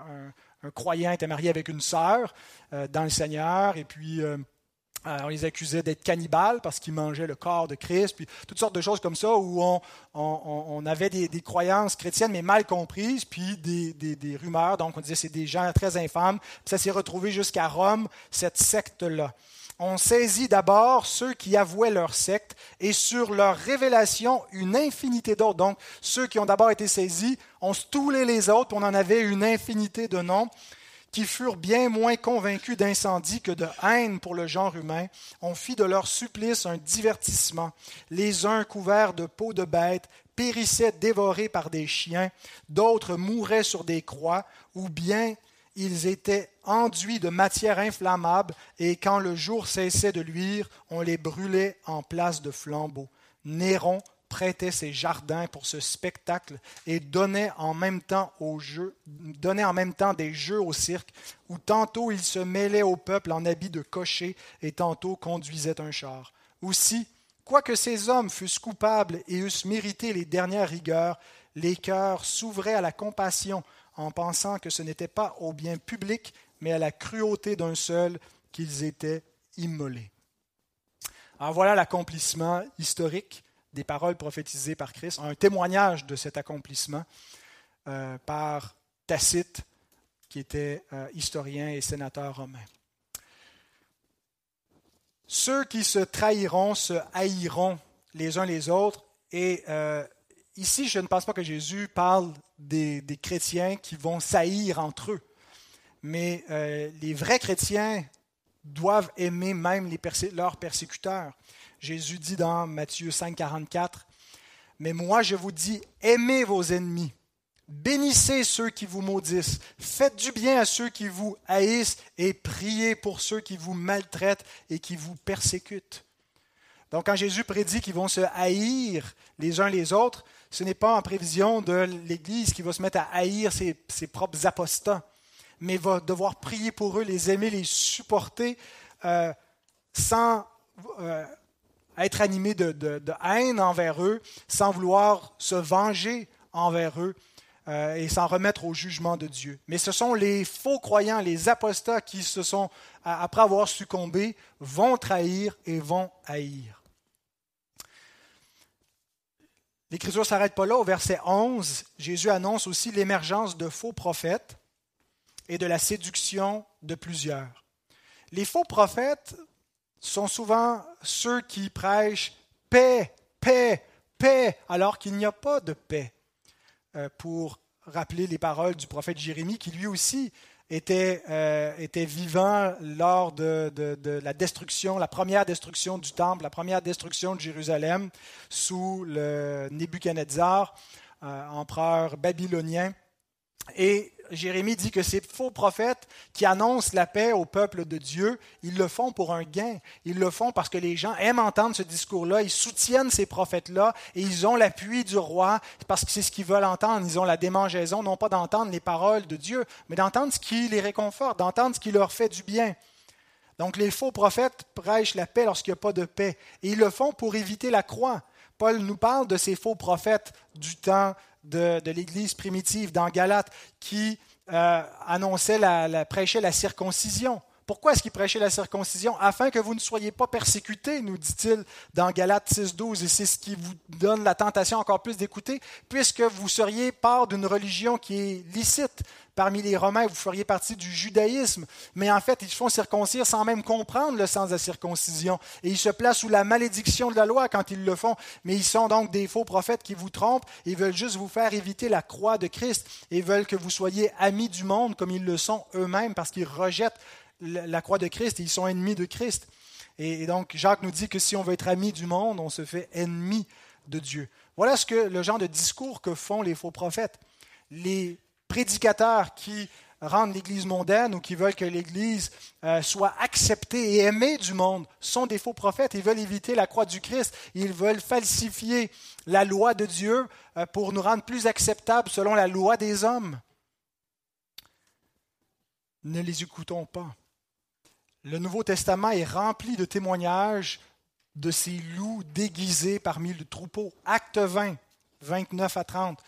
un, croyant était marié avec une sœur euh, dans le Seigneur, et puis euh, on les accusait d'être cannibales parce qu'ils mangeaient le corps de Christ, puis toutes sortes de choses comme ça où on, avait des, croyances chrétiennes mais mal comprises, puis des, rumeurs. Donc on disait c'est des gens très infâmes. Puis ça s'est retrouvé jusqu'à Rome, cette secte-là. On saisit d'abord ceux qui avouaient leur secte et sur leur révélation une infinité d'autres. Donc ceux qui ont d'abord été saisis, on stoulait les autres, on en avait une infinité de noms qui furent bien moins convaincus d'incendie que de haine pour le genre humain, on fit de leur supplice un divertissement. Les uns couverts de peau de bête périssaient dévorés par des chiens, d'autres mouraient sur des croix, ou bien ils étaient enduits de matière inflammable, et quand le jour cessait de luire, on les brûlait en place de flambeaux. Néron prêtait ses jardins pour ce spectacle et donnait en même temps des jeux au cirque où tantôt il se mêlait au peuple en habit de cocher et tantôt conduisait un char. Aussi, quoique ces hommes fussent coupables et eussent mérité les dernières rigueurs, les cœurs s'ouvraient à la compassion en pensant que ce n'était pas au bien public, mais à la cruauté d'un seul qu'ils étaient immolés. Alors voilà l'accomplissement historique des paroles prophétisées par Christ, un témoignage de cet accomplissement euh, par Tacite, qui était euh, historien et sénateur romain. Ceux qui se trahiront se haïront les uns les autres. Et euh, ici, je ne pense pas que Jésus parle des, chrétiens qui vont saillir entre eux. Mais les vrais chrétiens doivent aimer même leurs persécuteurs. Jésus dit dans Matthieu 5, 44, Mais moi je vous dis, aimez vos ennemis, bénissez ceux qui vous maudissent, faites du bien à ceux qui vous haïssent et priez pour ceux qui vous maltraitent et qui vous persécutent. Donc quand Jésus prédit qu'ils vont se haïr les uns les autres, ce n'est pas en prévision de l'Église qui va se mettre à haïr ses, propres apostats, mais va devoir prier pour eux, les aimer, les supporter euh, sans euh, être animé de, haine envers eux, sans vouloir se venger envers eux, euh, et s'en remettre au jugement de Dieu. Mais ce sont les faux croyants, les apostats qui se sont, après avoir succombé, vont trahir et vont haïr. L'Écriture ne s'arrête pas là. Au verset 11, Jésus annonce aussi l'émergence de faux prophètes et de la séduction de plusieurs. Les faux prophètes sont souvent ceux qui prêchent paix, paix, paix, alors qu'il n'y a pas de paix. Euh, pour rappeler les paroles du prophète Jérémie, qui lui aussi était, euh, vivant lors de, de, la destruction, la première destruction du temple, la première destruction de Jérusalem sous le Nebuchadnezzar, euh, empereur babylonien. Et Jérémie dit que ces faux prophètes qui annoncent la paix au peuple de Dieu, ils le font pour un gain. Ils le font parce que les gens aiment entendre ce discours-là, ils soutiennent ces prophètes-là et ils ont l'appui du roi parce que c'est ce qu'ils veulent entendre. Ils ont la démangeaison, non pas d'entendre les paroles de Dieu, mais d'entendre ce qui les réconforte, d'entendre ce qui leur fait du bien. Donc les faux prophètes prêchent la paix lorsqu'il n'y a pas de paix. Et ils le font pour éviter la croix. Paul nous parle de ces faux prophètes du temps de, l'Église primitive dans Galate qui euh, annonçait, la, prêchait la circoncision. Pourquoi est-ce qu'il prêchait la circoncision? Afin que vous ne soyez pas persécutés, nous dit-il dans Galates 6.12, et c'est ce qui vous donne la tentation encore plus d'écouter, puisque vous seriez part d'une religion qui est licite. Parmi les Romains, vous feriez partie du judaïsme, mais en fait, ils font circoncire sans même comprendre le sens de la circoncision, et ils se placent sous la malédiction de la loi quand ils le font, mais ils sont donc des faux prophètes qui vous trompent, ils veulent juste vous faire éviter la croix de Christ, et veulent que vous soyez amis du monde comme ils le sont eux-mêmes, parce qu'ils rejettent la croix de Christ et ils sont ennemis de Christ. Et donc Jacques nous dit que si on veut être ami du monde, on se fait ennemi de Dieu. Voilà ce que le genre de discours que font les faux prophètes. Les prédicateurs qui rendent l'Église mondaine ou qui veulent que l'Église euh, soit acceptée et aimée du monde sont des faux prophètes. Ils veulent éviter la croix du Christ. Ils veulent falsifier la loi de Dieu euh, pour nous rendre plus acceptables selon la loi des hommes. Ne les écoutons pas. Le Nouveau Testament est rempli de témoignages de ces loups déguisés parmi le troupeau. Acte 20, 29 à 30.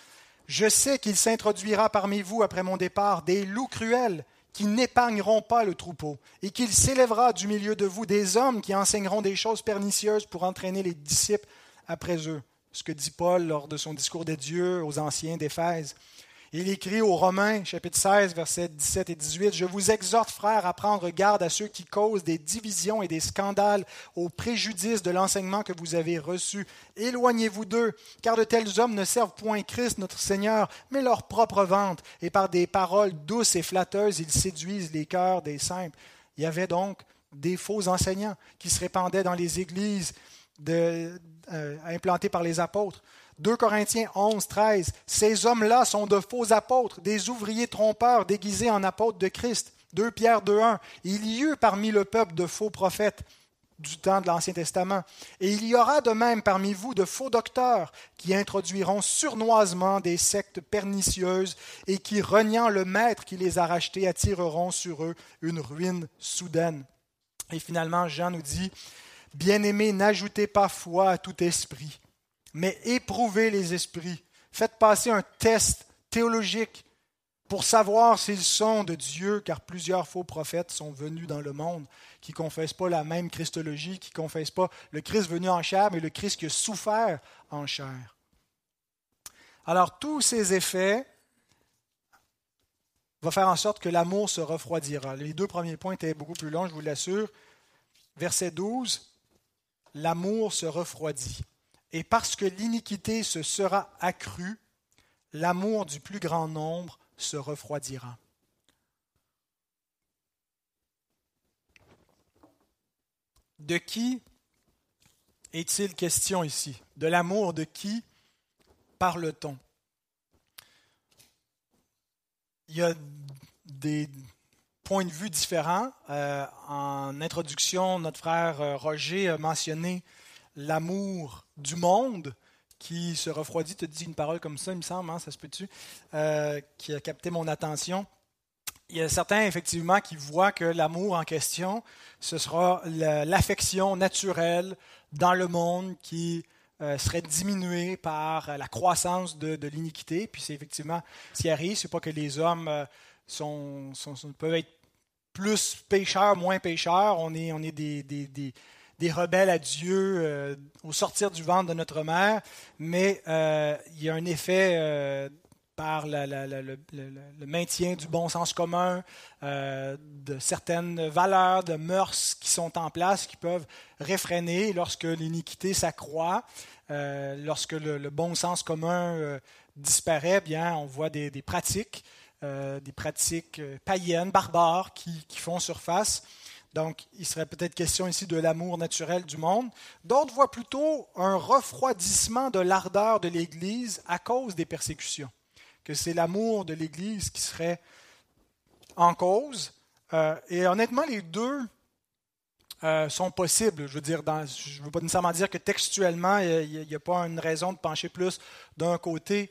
Je sais qu'il s'introduira parmi vous après mon départ des loups cruels qui n'épargneront pas le troupeau, et qu'il s'élèvera du milieu de vous des hommes qui enseigneront des choses pernicieuses pour entraîner les disciples après eux. Ce que dit Paul lors de son discours des dieux aux anciens d'Éphèse. Il écrit aux Romains, chapitre 16, versets 17 et 18, Je vous exhorte, frères, à prendre garde à ceux qui causent des divisions et des scandales au préjudice de l'enseignement que vous avez reçu. Éloignez-vous d'eux, car de tels hommes ne servent point Christ, notre Seigneur, mais leur propre vente, et par des paroles douces et flatteuses, ils séduisent les cœurs des simples. Il y avait donc des faux enseignants qui se répandaient dans les églises de, euh, implantées par les apôtres. 2 Corinthiens 11, 13. Ces hommes-là sont de faux apôtres, des ouvriers trompeurs déguisés en apôtres de Christ. 2 Pierre 2, 1. Il y eut parmi le peuple de faux prophètes du temps de l'Ancien Testament. Et il y aura de même parmi vous de faux docteurs qui introduiront surnoisement des sectes pernicieuses et qui, reniant le maître qui les a rachetés, attireront sur eux une ruine soudaine. Et finalement, Jean nous dit, Bien-aimés, n'ajoutez pas foi à tout esprit mais éprouvez les esprits. Faites passer un test théologique pour savoir s'ils sont de Dieu, car plusieurs faux prophètes sont venus dans le monde qui ne confessent pas la même Christologie, qui ne confessent pas le Christ venu en chair, mais le Christ qui a souffert en chair. Alors tous ces effets vont faire en sorte que l'amour se refroidira. Les deux premiers points étaient beaucoup plus longs, je vous l'assure. Verset 12, l'amour se refroidit. Et parce que l'iniquité se sera accrue, l'amour du plus grand nombre se refroidira. De qui est-il question ici? De l'amour de qui parle-t-on? Il y a des points de vue différents. Euh, en introduction, notre frère euh, Roger a mentionné l'amour du monde qui se refroidit, te dit une parole comme ça, il me semble, hein, ça se peut-tu, euh, qui a capté mon attention. Il y a certains, effectivement, qui voient que l'amour en question, ce sera l'affection naturelle dans le monde qui euh, serait diminué par la croissance de, l'iniquité. Puis c'est effectivement ce qui arrive, c'est pas que les hommes sont, peuvent être plus pécheurs, moins pécheurs. On est, on est des, rebelles à Dieu au sortir du ventre de notre mère, mais il y a un effet par le, maintien du bon sens commun, euh, de certaines valeurs, de mœurs qui sont en place, qui peuvent réfréner lorsque l'iniquité s'accroît, euh, lorsque le, bon sens commun euh, disparaît, bien on voit des, pratiques, des pratiques païennes, barbares, qui, qui, font surface. Donc, il serait peut-être question ici de l'amour naturel du monde. D'autres voient plutôt un refroidissement de l'ardeur de l'Église à cause des persécutions que c'est l'amour de l'Église qui serait en cause. Euh, et honnêtement, les deux euh, sont possibles. Je veux dire, je ne veux pas nécessairement dire que textuellement, il n'y a, pas une raison de pencher plus d'un côté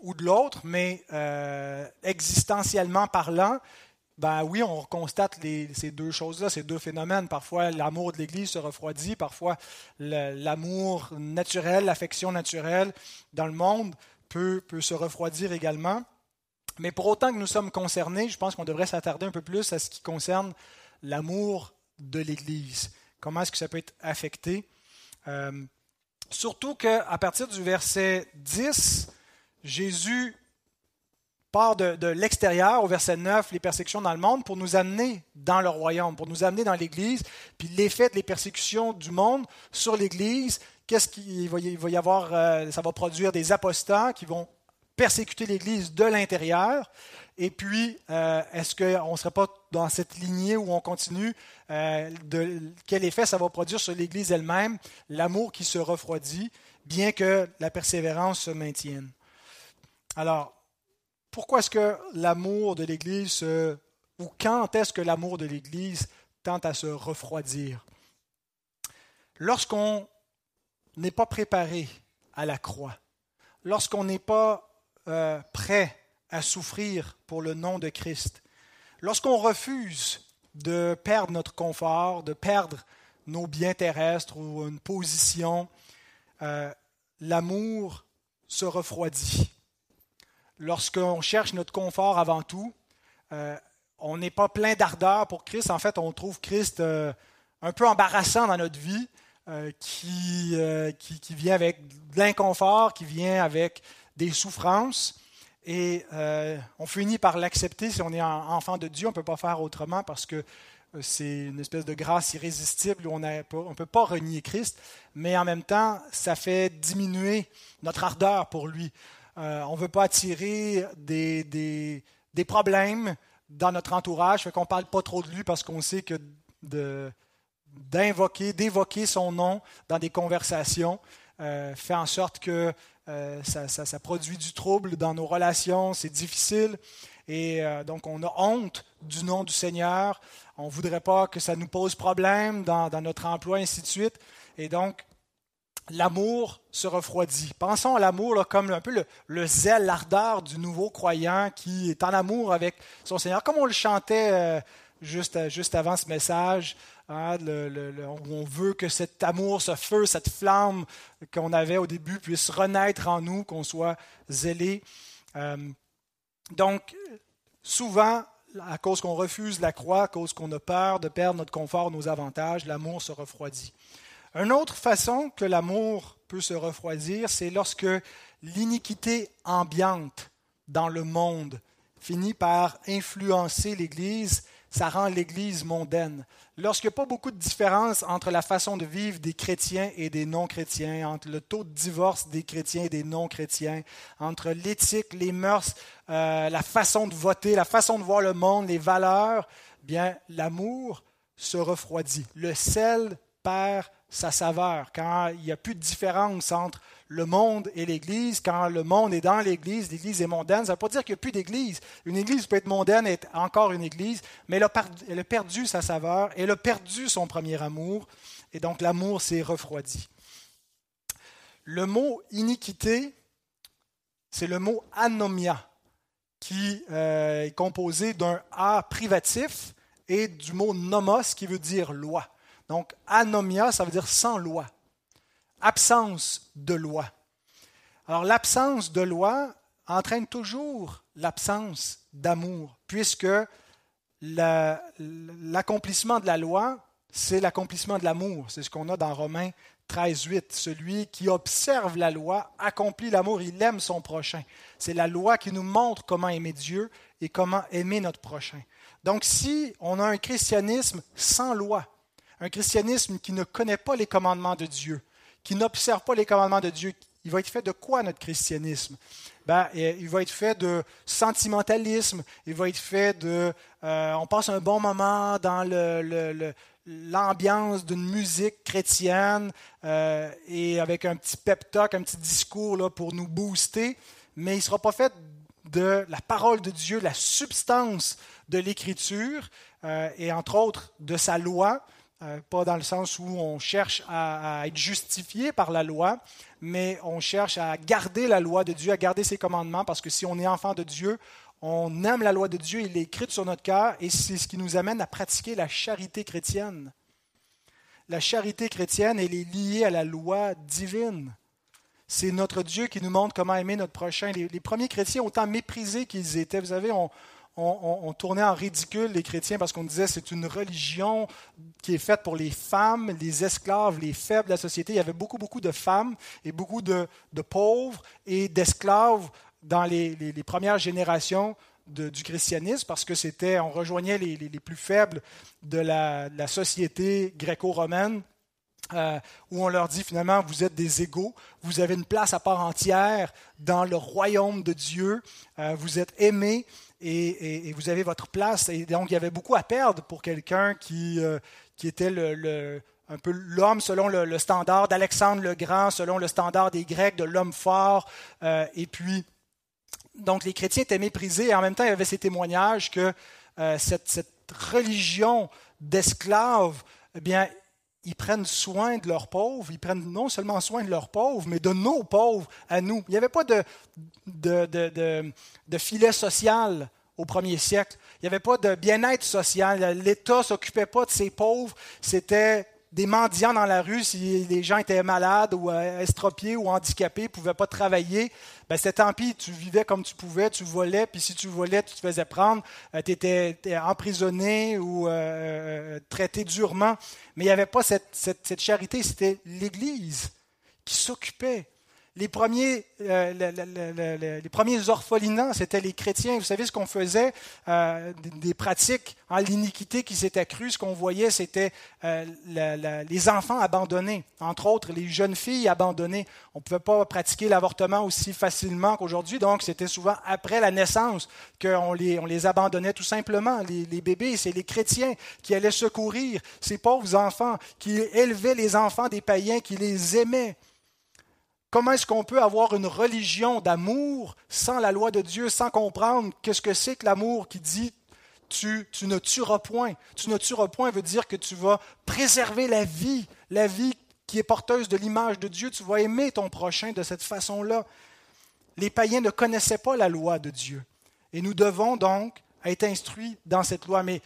ou de l'autre, mais euh, existentiellement parlant, ben oui, on constate ces deux choses-là, ces deux phénomènes. Parfois, l'amour de l'Église se refroidit, parfois l'amour naturel, l'affection naturelle dans le monde peut, se refroidir également. Mais pour autant que nous sommes concernés, je pense qu'on devrait s'attarder un peu plus à ce qui concerne l'amour de l'Église. Comment est-ce que ça peut être affecté? Euh, surtout qu'à partir du verset 10, Jésus part de, l'extérieur, au verset 9, les persécutions dans le monde, pour nous amener dans le royaume, pour nous amener dans l'Église, puis l'effet des persécutions du monde sur l'Église, qu'est-ce qu'il va, y avoir euh, Ça va produire des apostats qui vont persécuter l'Église de l'intérieur. Et puis, euh, est-ce qu'on ne serait pas dans cette lignée où on continue euh, quel effet ça va produire sur l'Église elle-même, l'amour qui se refroidit, bien que la persévérance se maintienne? Alors, pourquoi est-ce que l'amour de l'Église, ou quand est-ce que l'amour de l'Église tente à se refroidir? Lorsqu'on n'est pas préparé à la croix, lorsqu'on n'est pas euh, prêt à souffrir pour le nom de Christ, lorsqu'on refuse de perdre notre confort, de perdre nos biens terrestres ou une position, euh, l'amour se refroidit. Lorsqu'on cherche notre confort avant tout, euh, on n'est pas plein d'ardeur pour Christ. En fait, on trouve Christ un peu embarrassant dans notre vie. Euh, euh, qui, qui, vient avec de l'inconfort, qui vient avec des souffrances. Et euh, on finit par l'accepter si on est enfant de Dieu. On ne peut pas faire autrement parce que c'est une espèce de grâce irrésistible où on ne peut pas renier Christ. Mais en même temps, ça fait diminuer notre ardeur pour lui. On ne veut pas attirer des, problèmes dans notre entourage. Fait qu'on ne parle pas trop de lui parce qu'on sait que d'invoquer, d'évoquer son nom dans des conversations euh, fait en sorte que euh, ça, produit du trouble dans nos relations, c'est difficile. Et euh, donc, on a honte du nom du Seigneur. On ne voudrait pas que ça nous pose problème dans, notre emploi, ainsi de suite. Et donc, l'amour se refroidit. Pensons à l'amour comme un peu le, le zèle, l'ardeur du nouveau croyant qui est en amour avec son Seigneur, comme on le chantait juste, juste avant ce message. Hein, on veut que cet amour, ce feu, cette flamme qu'on avait au début puisse renaître en nous, qu'on soit zélé. Euh, donc, souvent, à cause qu'on refuse la croix, à cause qu'on a peur de perdre notre confort, nos avantages, l'amour se refroidit. Une autre façon que l'amour peut se refroidir, c'est lorsque l'iniquité ambiante dans le monde finit par influencer l'Église ça rend l'Église mondaine. Lorsqu'il n'y a pas beaucoup de différence entre la façon de vivre des chrétiens et des non-chrétiens, entre le taux de divorce des chrétiens et des non-chrétiens, entre l'éthique, les mœurs, euh, la façon de voter, la façon de voir le monde, les valeurs, bien l'amour se refroidit. Le sel perd sa saveur quand il n'y a plus de différence entre le monde et l'Église. Quand le monde est dans l'Église, l'Église est mondaine. Ça ne veut pas dire qu'il n'y a plus d'Église. Une Église peut être mondaine et encore une Église, mais elle a, perdu sa saveur, elle a perdu son premier amour, et donc l'amour s'est refroidi. Le mot iniquité, c'est le mot anomia, qui euh, est composé d'un A privatif et du mot nomos qui veut dire loi. Donc anomia, ça veut dire sans loi. absence de loi. Alors l'absence de loi entraîne toujours l'absence d'amour, puisque l'accomplissement de la loi, c'est l'accomplissement de l'amour. C'est ce qu'on a dans Romains 13, 8. Celui qui observe la loi accomplit l'amour, il aime son prochain. C'est la loi qui nous montre comment aimer Dieu et comment aimer notre prochain. Donc si on a un christianisme sans loi, un christianisme qui ne connaît pas les commandements de Dieu, qui n'observe pas les commandements de Dieu, il va être fait de quoi notre christianisme? Ben, Il va être fait de sentimentalisme, il va être fait de... Euh, on passe un bon moment dans l'ambiance d'une musique chrétienne euh, et avec un petit pep talk, un petit discours là, pour nous booster, mais il ne sera pas fait de la parole de Dieu, la substance de l'Écriture euh, et entre autres de sa loi. Euh, pas dans le sens où on cherche à, être justifié par la loi, mais on cherche à garder la loi de Dieu, à garder ses commandements, parce que si on est enfant de Dieu, on aime la loi de Dieu, il est écrite sur notre cœur, et c'est ce qui nous amène à pratiquer la charité chrétienne. La charité chrétienne, elle est liée à la loi divine. C'est notre Dieu qui nous montre comment aimer notre prochain. Les, les premiers chrétiens, autant méprisés qu'ils étaient, vous savez, on, on, tournait en ridicule les chrétiens parce qu'on disait c'est une religion qui est faite pour les femmes, les esclaves, les faibles de la société. Il y avait beaucoup, beaucoup de femmes et beaucoup de, pauvres et d'esclaves dans les, premières générations du christianisme parce que c'était, on rejoignait les, plus faibles de la, société gréco-romaine. Euh, où on leur dit finalement, vous êtes des égaux, vous avez une place à part entière dans le royaume de Dieu, euh, vous êtes aimés, et, vous avez votre place. Et donc, il y avait beaucoup à perdre pour quelqu'un qui, euh, qui était le, un peu l'homme selon le, standard d'Alexandre le Grand, selon le standard des Grecs, de l'homme fort. Euh, et puis, donc, les chrétiens étaient méprisés. Et en même temps, il y avait ces témoignages que euh, cette, cette, religion d'esclaves, eh bien, ils prennent soin de leurs pauvres, ils prennent non seulement soin de leurs pauvres, mais de nos pauvres à nous. Il n'y avait pas de, de, de, de, filet social au premier siècle. Il n'y avait pas de bien-être social. L'État ne s'occupait pas de ses pauvres. C'était des mendiants dans la rue, si les gens étaient malades ou euh, estropiés ou handicapés, ne pouvaient pas travailler, ben c'était tant pis, tu vivais comme tu pouvais, tu volais, puis si tu volais, tu te faisais prendre, euh, tu étais, emprisonné ou euh, traité durement. Mais il n'y avait pas cette, cette charité, c'était l'Église qui s'occupait les premiers, euh, les premiers orphelinats, c'était les chrétiens. Vous savez ce qu'on faisait euh, des, pratiques en l'iniquité qui s'était accrue. Ce qu'on voyait, c'était euh, les enfants abandonnés, entre autres les jeunes filles abandonnées. On ne pouvait pas pratiquer l'avortement aussi facilement qu'aujourd'hui, donc c'était souvent après la naissance qu'on les, on les abandonnait tout simplement. Les, les bébés, c'est les chrétiens qui allaient secourir ces pauvres enfants, qui élevaient les enfants des païens, qui les aimaient. Comment est-ce qu'on peut avoir une religion d'amour sans la loi de Dieu, sans comprendre qu'est-ce que c'est que l'amour qui dit tu, tu, ne tueras point. Tu ne tueras point veut dire que tu vas préserver la vie, la vie qui est porteuse de l'image de Dieu. Tu vas aimer ton prochain de cette façon-là. Les païens ne connaissaient pas la loi de Dieu. Et nous devons donc être instruits dans cette loi. Mais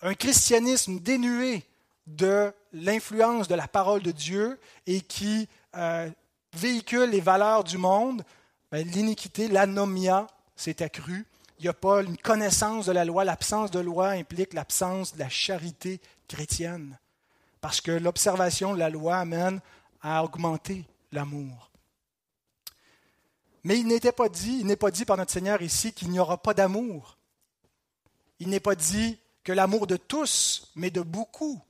un christianisme dénué de l'influence de la parole de Dieu et qui euh, véhicule les valeurs du monde, ben, l'iniquité, l'anomia s'est accrue. Il n'y a pas une connaissance de la loi. L'absence de loi implique l'absence de la charité chrétienne. Parce que l'observation de la loi amène à augmenter l'amour. Mais il n'était pas dit, il n'est pas dit par notre Seigneur ici qu'il n'y aura pas d'amour. Il n'est pas dit que l'amour de tous, mais de beaucoup,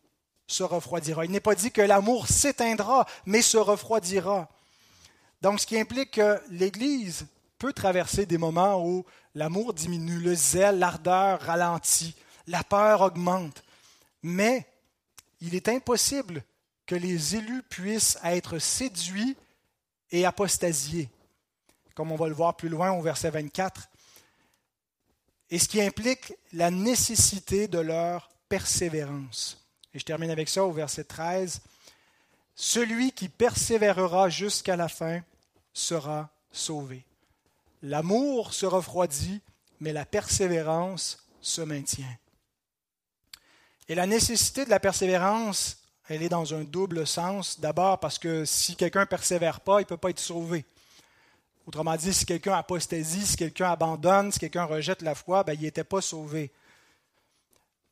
se refroidira. Il n'est pas dit que l'amour s'éteindra, mais se refroidira. Donc, ce qui implique que l'Église peut traverser des moments où l'amour diminue, le zèle, l'ardeur ralentit, la peur augmente. Mais il est impossible que les élus puissent être séduits et apostasiés, comme on va le voir plus loin au verset 24. Et ce qui implique la nécessité de leur persévérance. Et je termine avec ça au verset 13. Celui qui persévérera jusqu'à la fin sera sauvé. L'amour se refroidit, mais la persévérance se maintient. Et la nécessité de la persévérance elle est dans un double sens. D'abord parce que si quelqu'un ne persévère pas, il ne peut pas être sauvé. Autrement dit, si quelqu'un apostasie, si quelqu'un abandonne, si quelqu'un rejette la foi, ben, il n'était pas sauvé.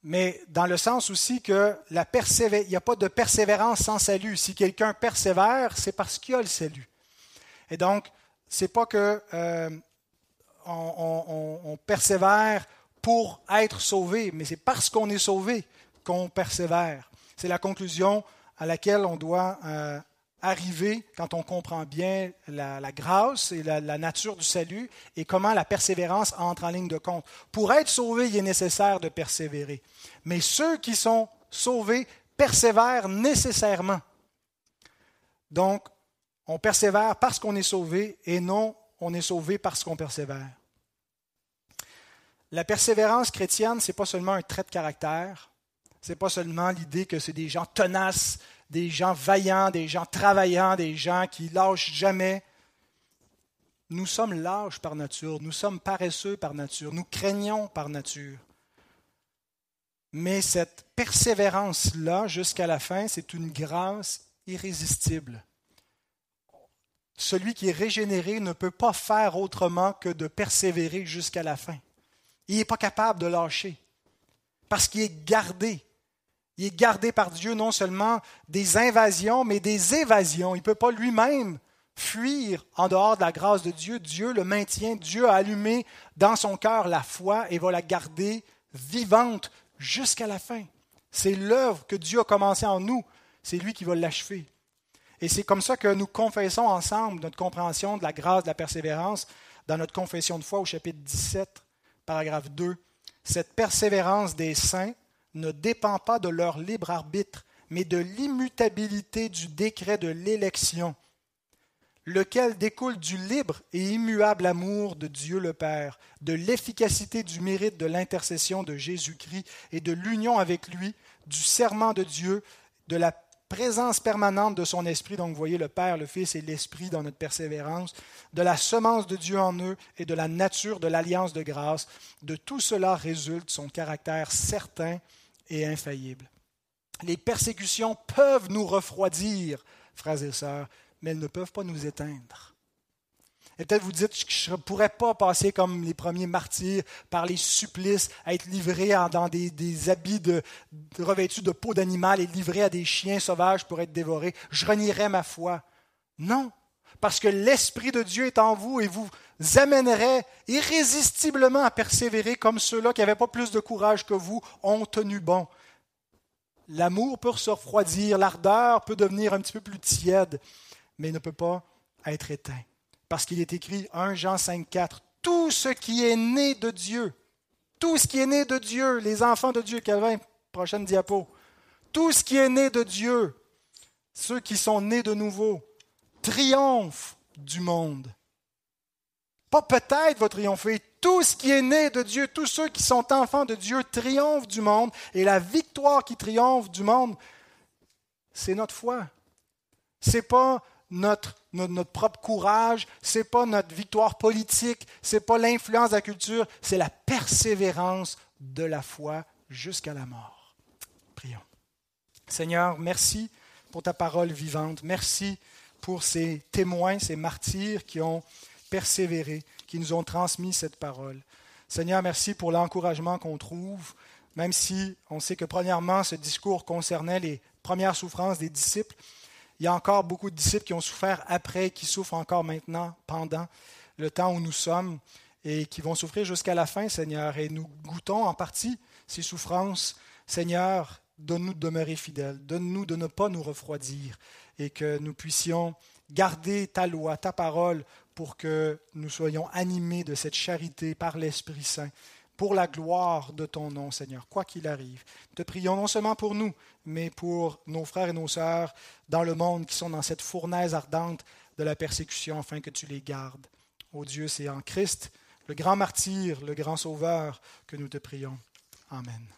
Mais dans le sens aussi que la il n'y a pas de persévérance sans salut. Si quelqu'un persévère, c'est parce qu'il a le salut. Et donc, c'est pas que euh, on, persévère pour être sauvé, mais c'est parce qu'on est sauvé qu'on persévère. C'est la conclusion à laquelle on doit euh, arriver quand on comprend bien la, grâce et la, la, nature du salut et comment la persévérance entre en ligne de compte. Pour être sauvé, il est nécessaire de persévérer. Mais ceux qui sont sauvés persévèrent nécessairement. Donc, on persévère parce qu'on est sauvé et non on est sauvé parce qu'on persévère. La persévérance chrétienne, ce n'est pas seulement un trait de caractère, ce n'est pas seulement l'idée que c'est des gens tenaces, des gens vaillants, des gens travaillants, des gens qui lâchent jamais. Nous sommes lâches par nature, nous sommes paresseux par nature, nous craignons par nature. Mais cette persévérance-là jusqu'à la fin, c'est une grâce irrésistible. Celui qui est régénéré ne peut pas faire autrement que de persévérer jusqu'à la fin. Il n'est pas capable de lâcher parce qu'il est gardé. Il est gardé par Dieu non seulement des invasions, mais des évasions. Il ne peut pas lui-même fuir en dehors de la grâce de Dieu. Dieu le maintient. Dieu a allumé dans son cœur la foi et va la garder vivante jusqu'à la fin. C'est l'œuvre que Dieu a commencée en nous. C'est lui qui va l'achever. Et c'est comme ça que nous confessons ensemble notre compréhension de la grâce de la persévérance dans notre confession de foi au chapitre 17, paragraphe 2. Cette persévérance des saints ne dépend pas de leur libre arbitre, mais de l'immutabilité du décret de l'élection, lequel découle du libre et immuable amour de Dieu le Père, de l'efficacité du mérite de l'intercession de Jésus-Christ et de l'union avec lui, du serment de Dieu, de la présence permanente de son esprit, donc vous voyez le Père, le Fils et l'Esprit dans notre persévérance, de la semence de Dieu en eux et de la nature de l'alliance de grâce, de tout cela résulte son caractère certain et infaillible. Les persécutions peuvent nous refroidir, frères et sœurs, mais elles ne peuvent pas nous éteindre. Et peut-être vous dites, je ne pourrais pas passer comme les premiers martyrs par les supplices, à être livré dans des, habits revêtus de peau d'animal et livré à des chiens sauvages pour être dévorés. Je renierais ma foi. Non, parce que l'Esprit de Dieu est en vous et vous amènerait irrésistiblement à persévérer comme ceux-là qui n'avaient pas plus de courage que vous ont tenu bon. L'amour peut se refroidir, l'ardeur peut devenir un petit peu plus tiède, mais ne peut pas être éteint. Parce qu'il est écrit 1 Jean 5, 4, tout ce qui est né de Dieu, tout ce qui est né de Dieu, les enfants de Dieu, Calvin, prochaine diapo, tout ce qui est né de Dieu, ceux qui sont nés de nouveau, triomphe du monde. Pas peut-être va triompher. Tout ce qui est né de Dieu, tous ceux qui sont enfants de Dieu triomphent du monde. Et la victoire qui triomphe du monde, c'est notre foi. C'est pas notre, notre, propre courage, c'est pas notre victoire politique, c'est pas l'influence de la culture, c'est la persévérance de la foi jusqu'à la mort. Prions. Seigneur, merci pour ta parole vivante. Merci pour ces témoins, ces martyrs qui ont persévéré, qui nous ont transmis cette parole. Seigneur, merci pour l'encouragement qu'on trouve, même si on sait que premièrement, ce discours concernait les premières souffrances des disciples. Il y a encore beaucoup de disciples qui ont souffert après, qui souffrent encore maintenant, pendant le temps où nous sommes, et qui vont souffrir jusqu'à la fin, Seigneur. Et nous goûtons en partie ces souffrances. Seigneur, donne-nous de demeurer fidèles, donne-nous de ne pas nous refroidir, et que nous puissions garder ta loi, ta parole, pour que nous soyons animés de cette charité par l'Esprit Saint, pour la gloire de ton nom, Seigneur, quoi qu'il arrive. Te prions non seulement pour nous, mais pour nos frères et nos sœurs dans le monde qui sont dans cette fournaise ardente de la persécution, afin que tu les gardes. Ô Dieu, c'est en Christ, le grand martyr, le grand sauveur, que nous te prions. Amen.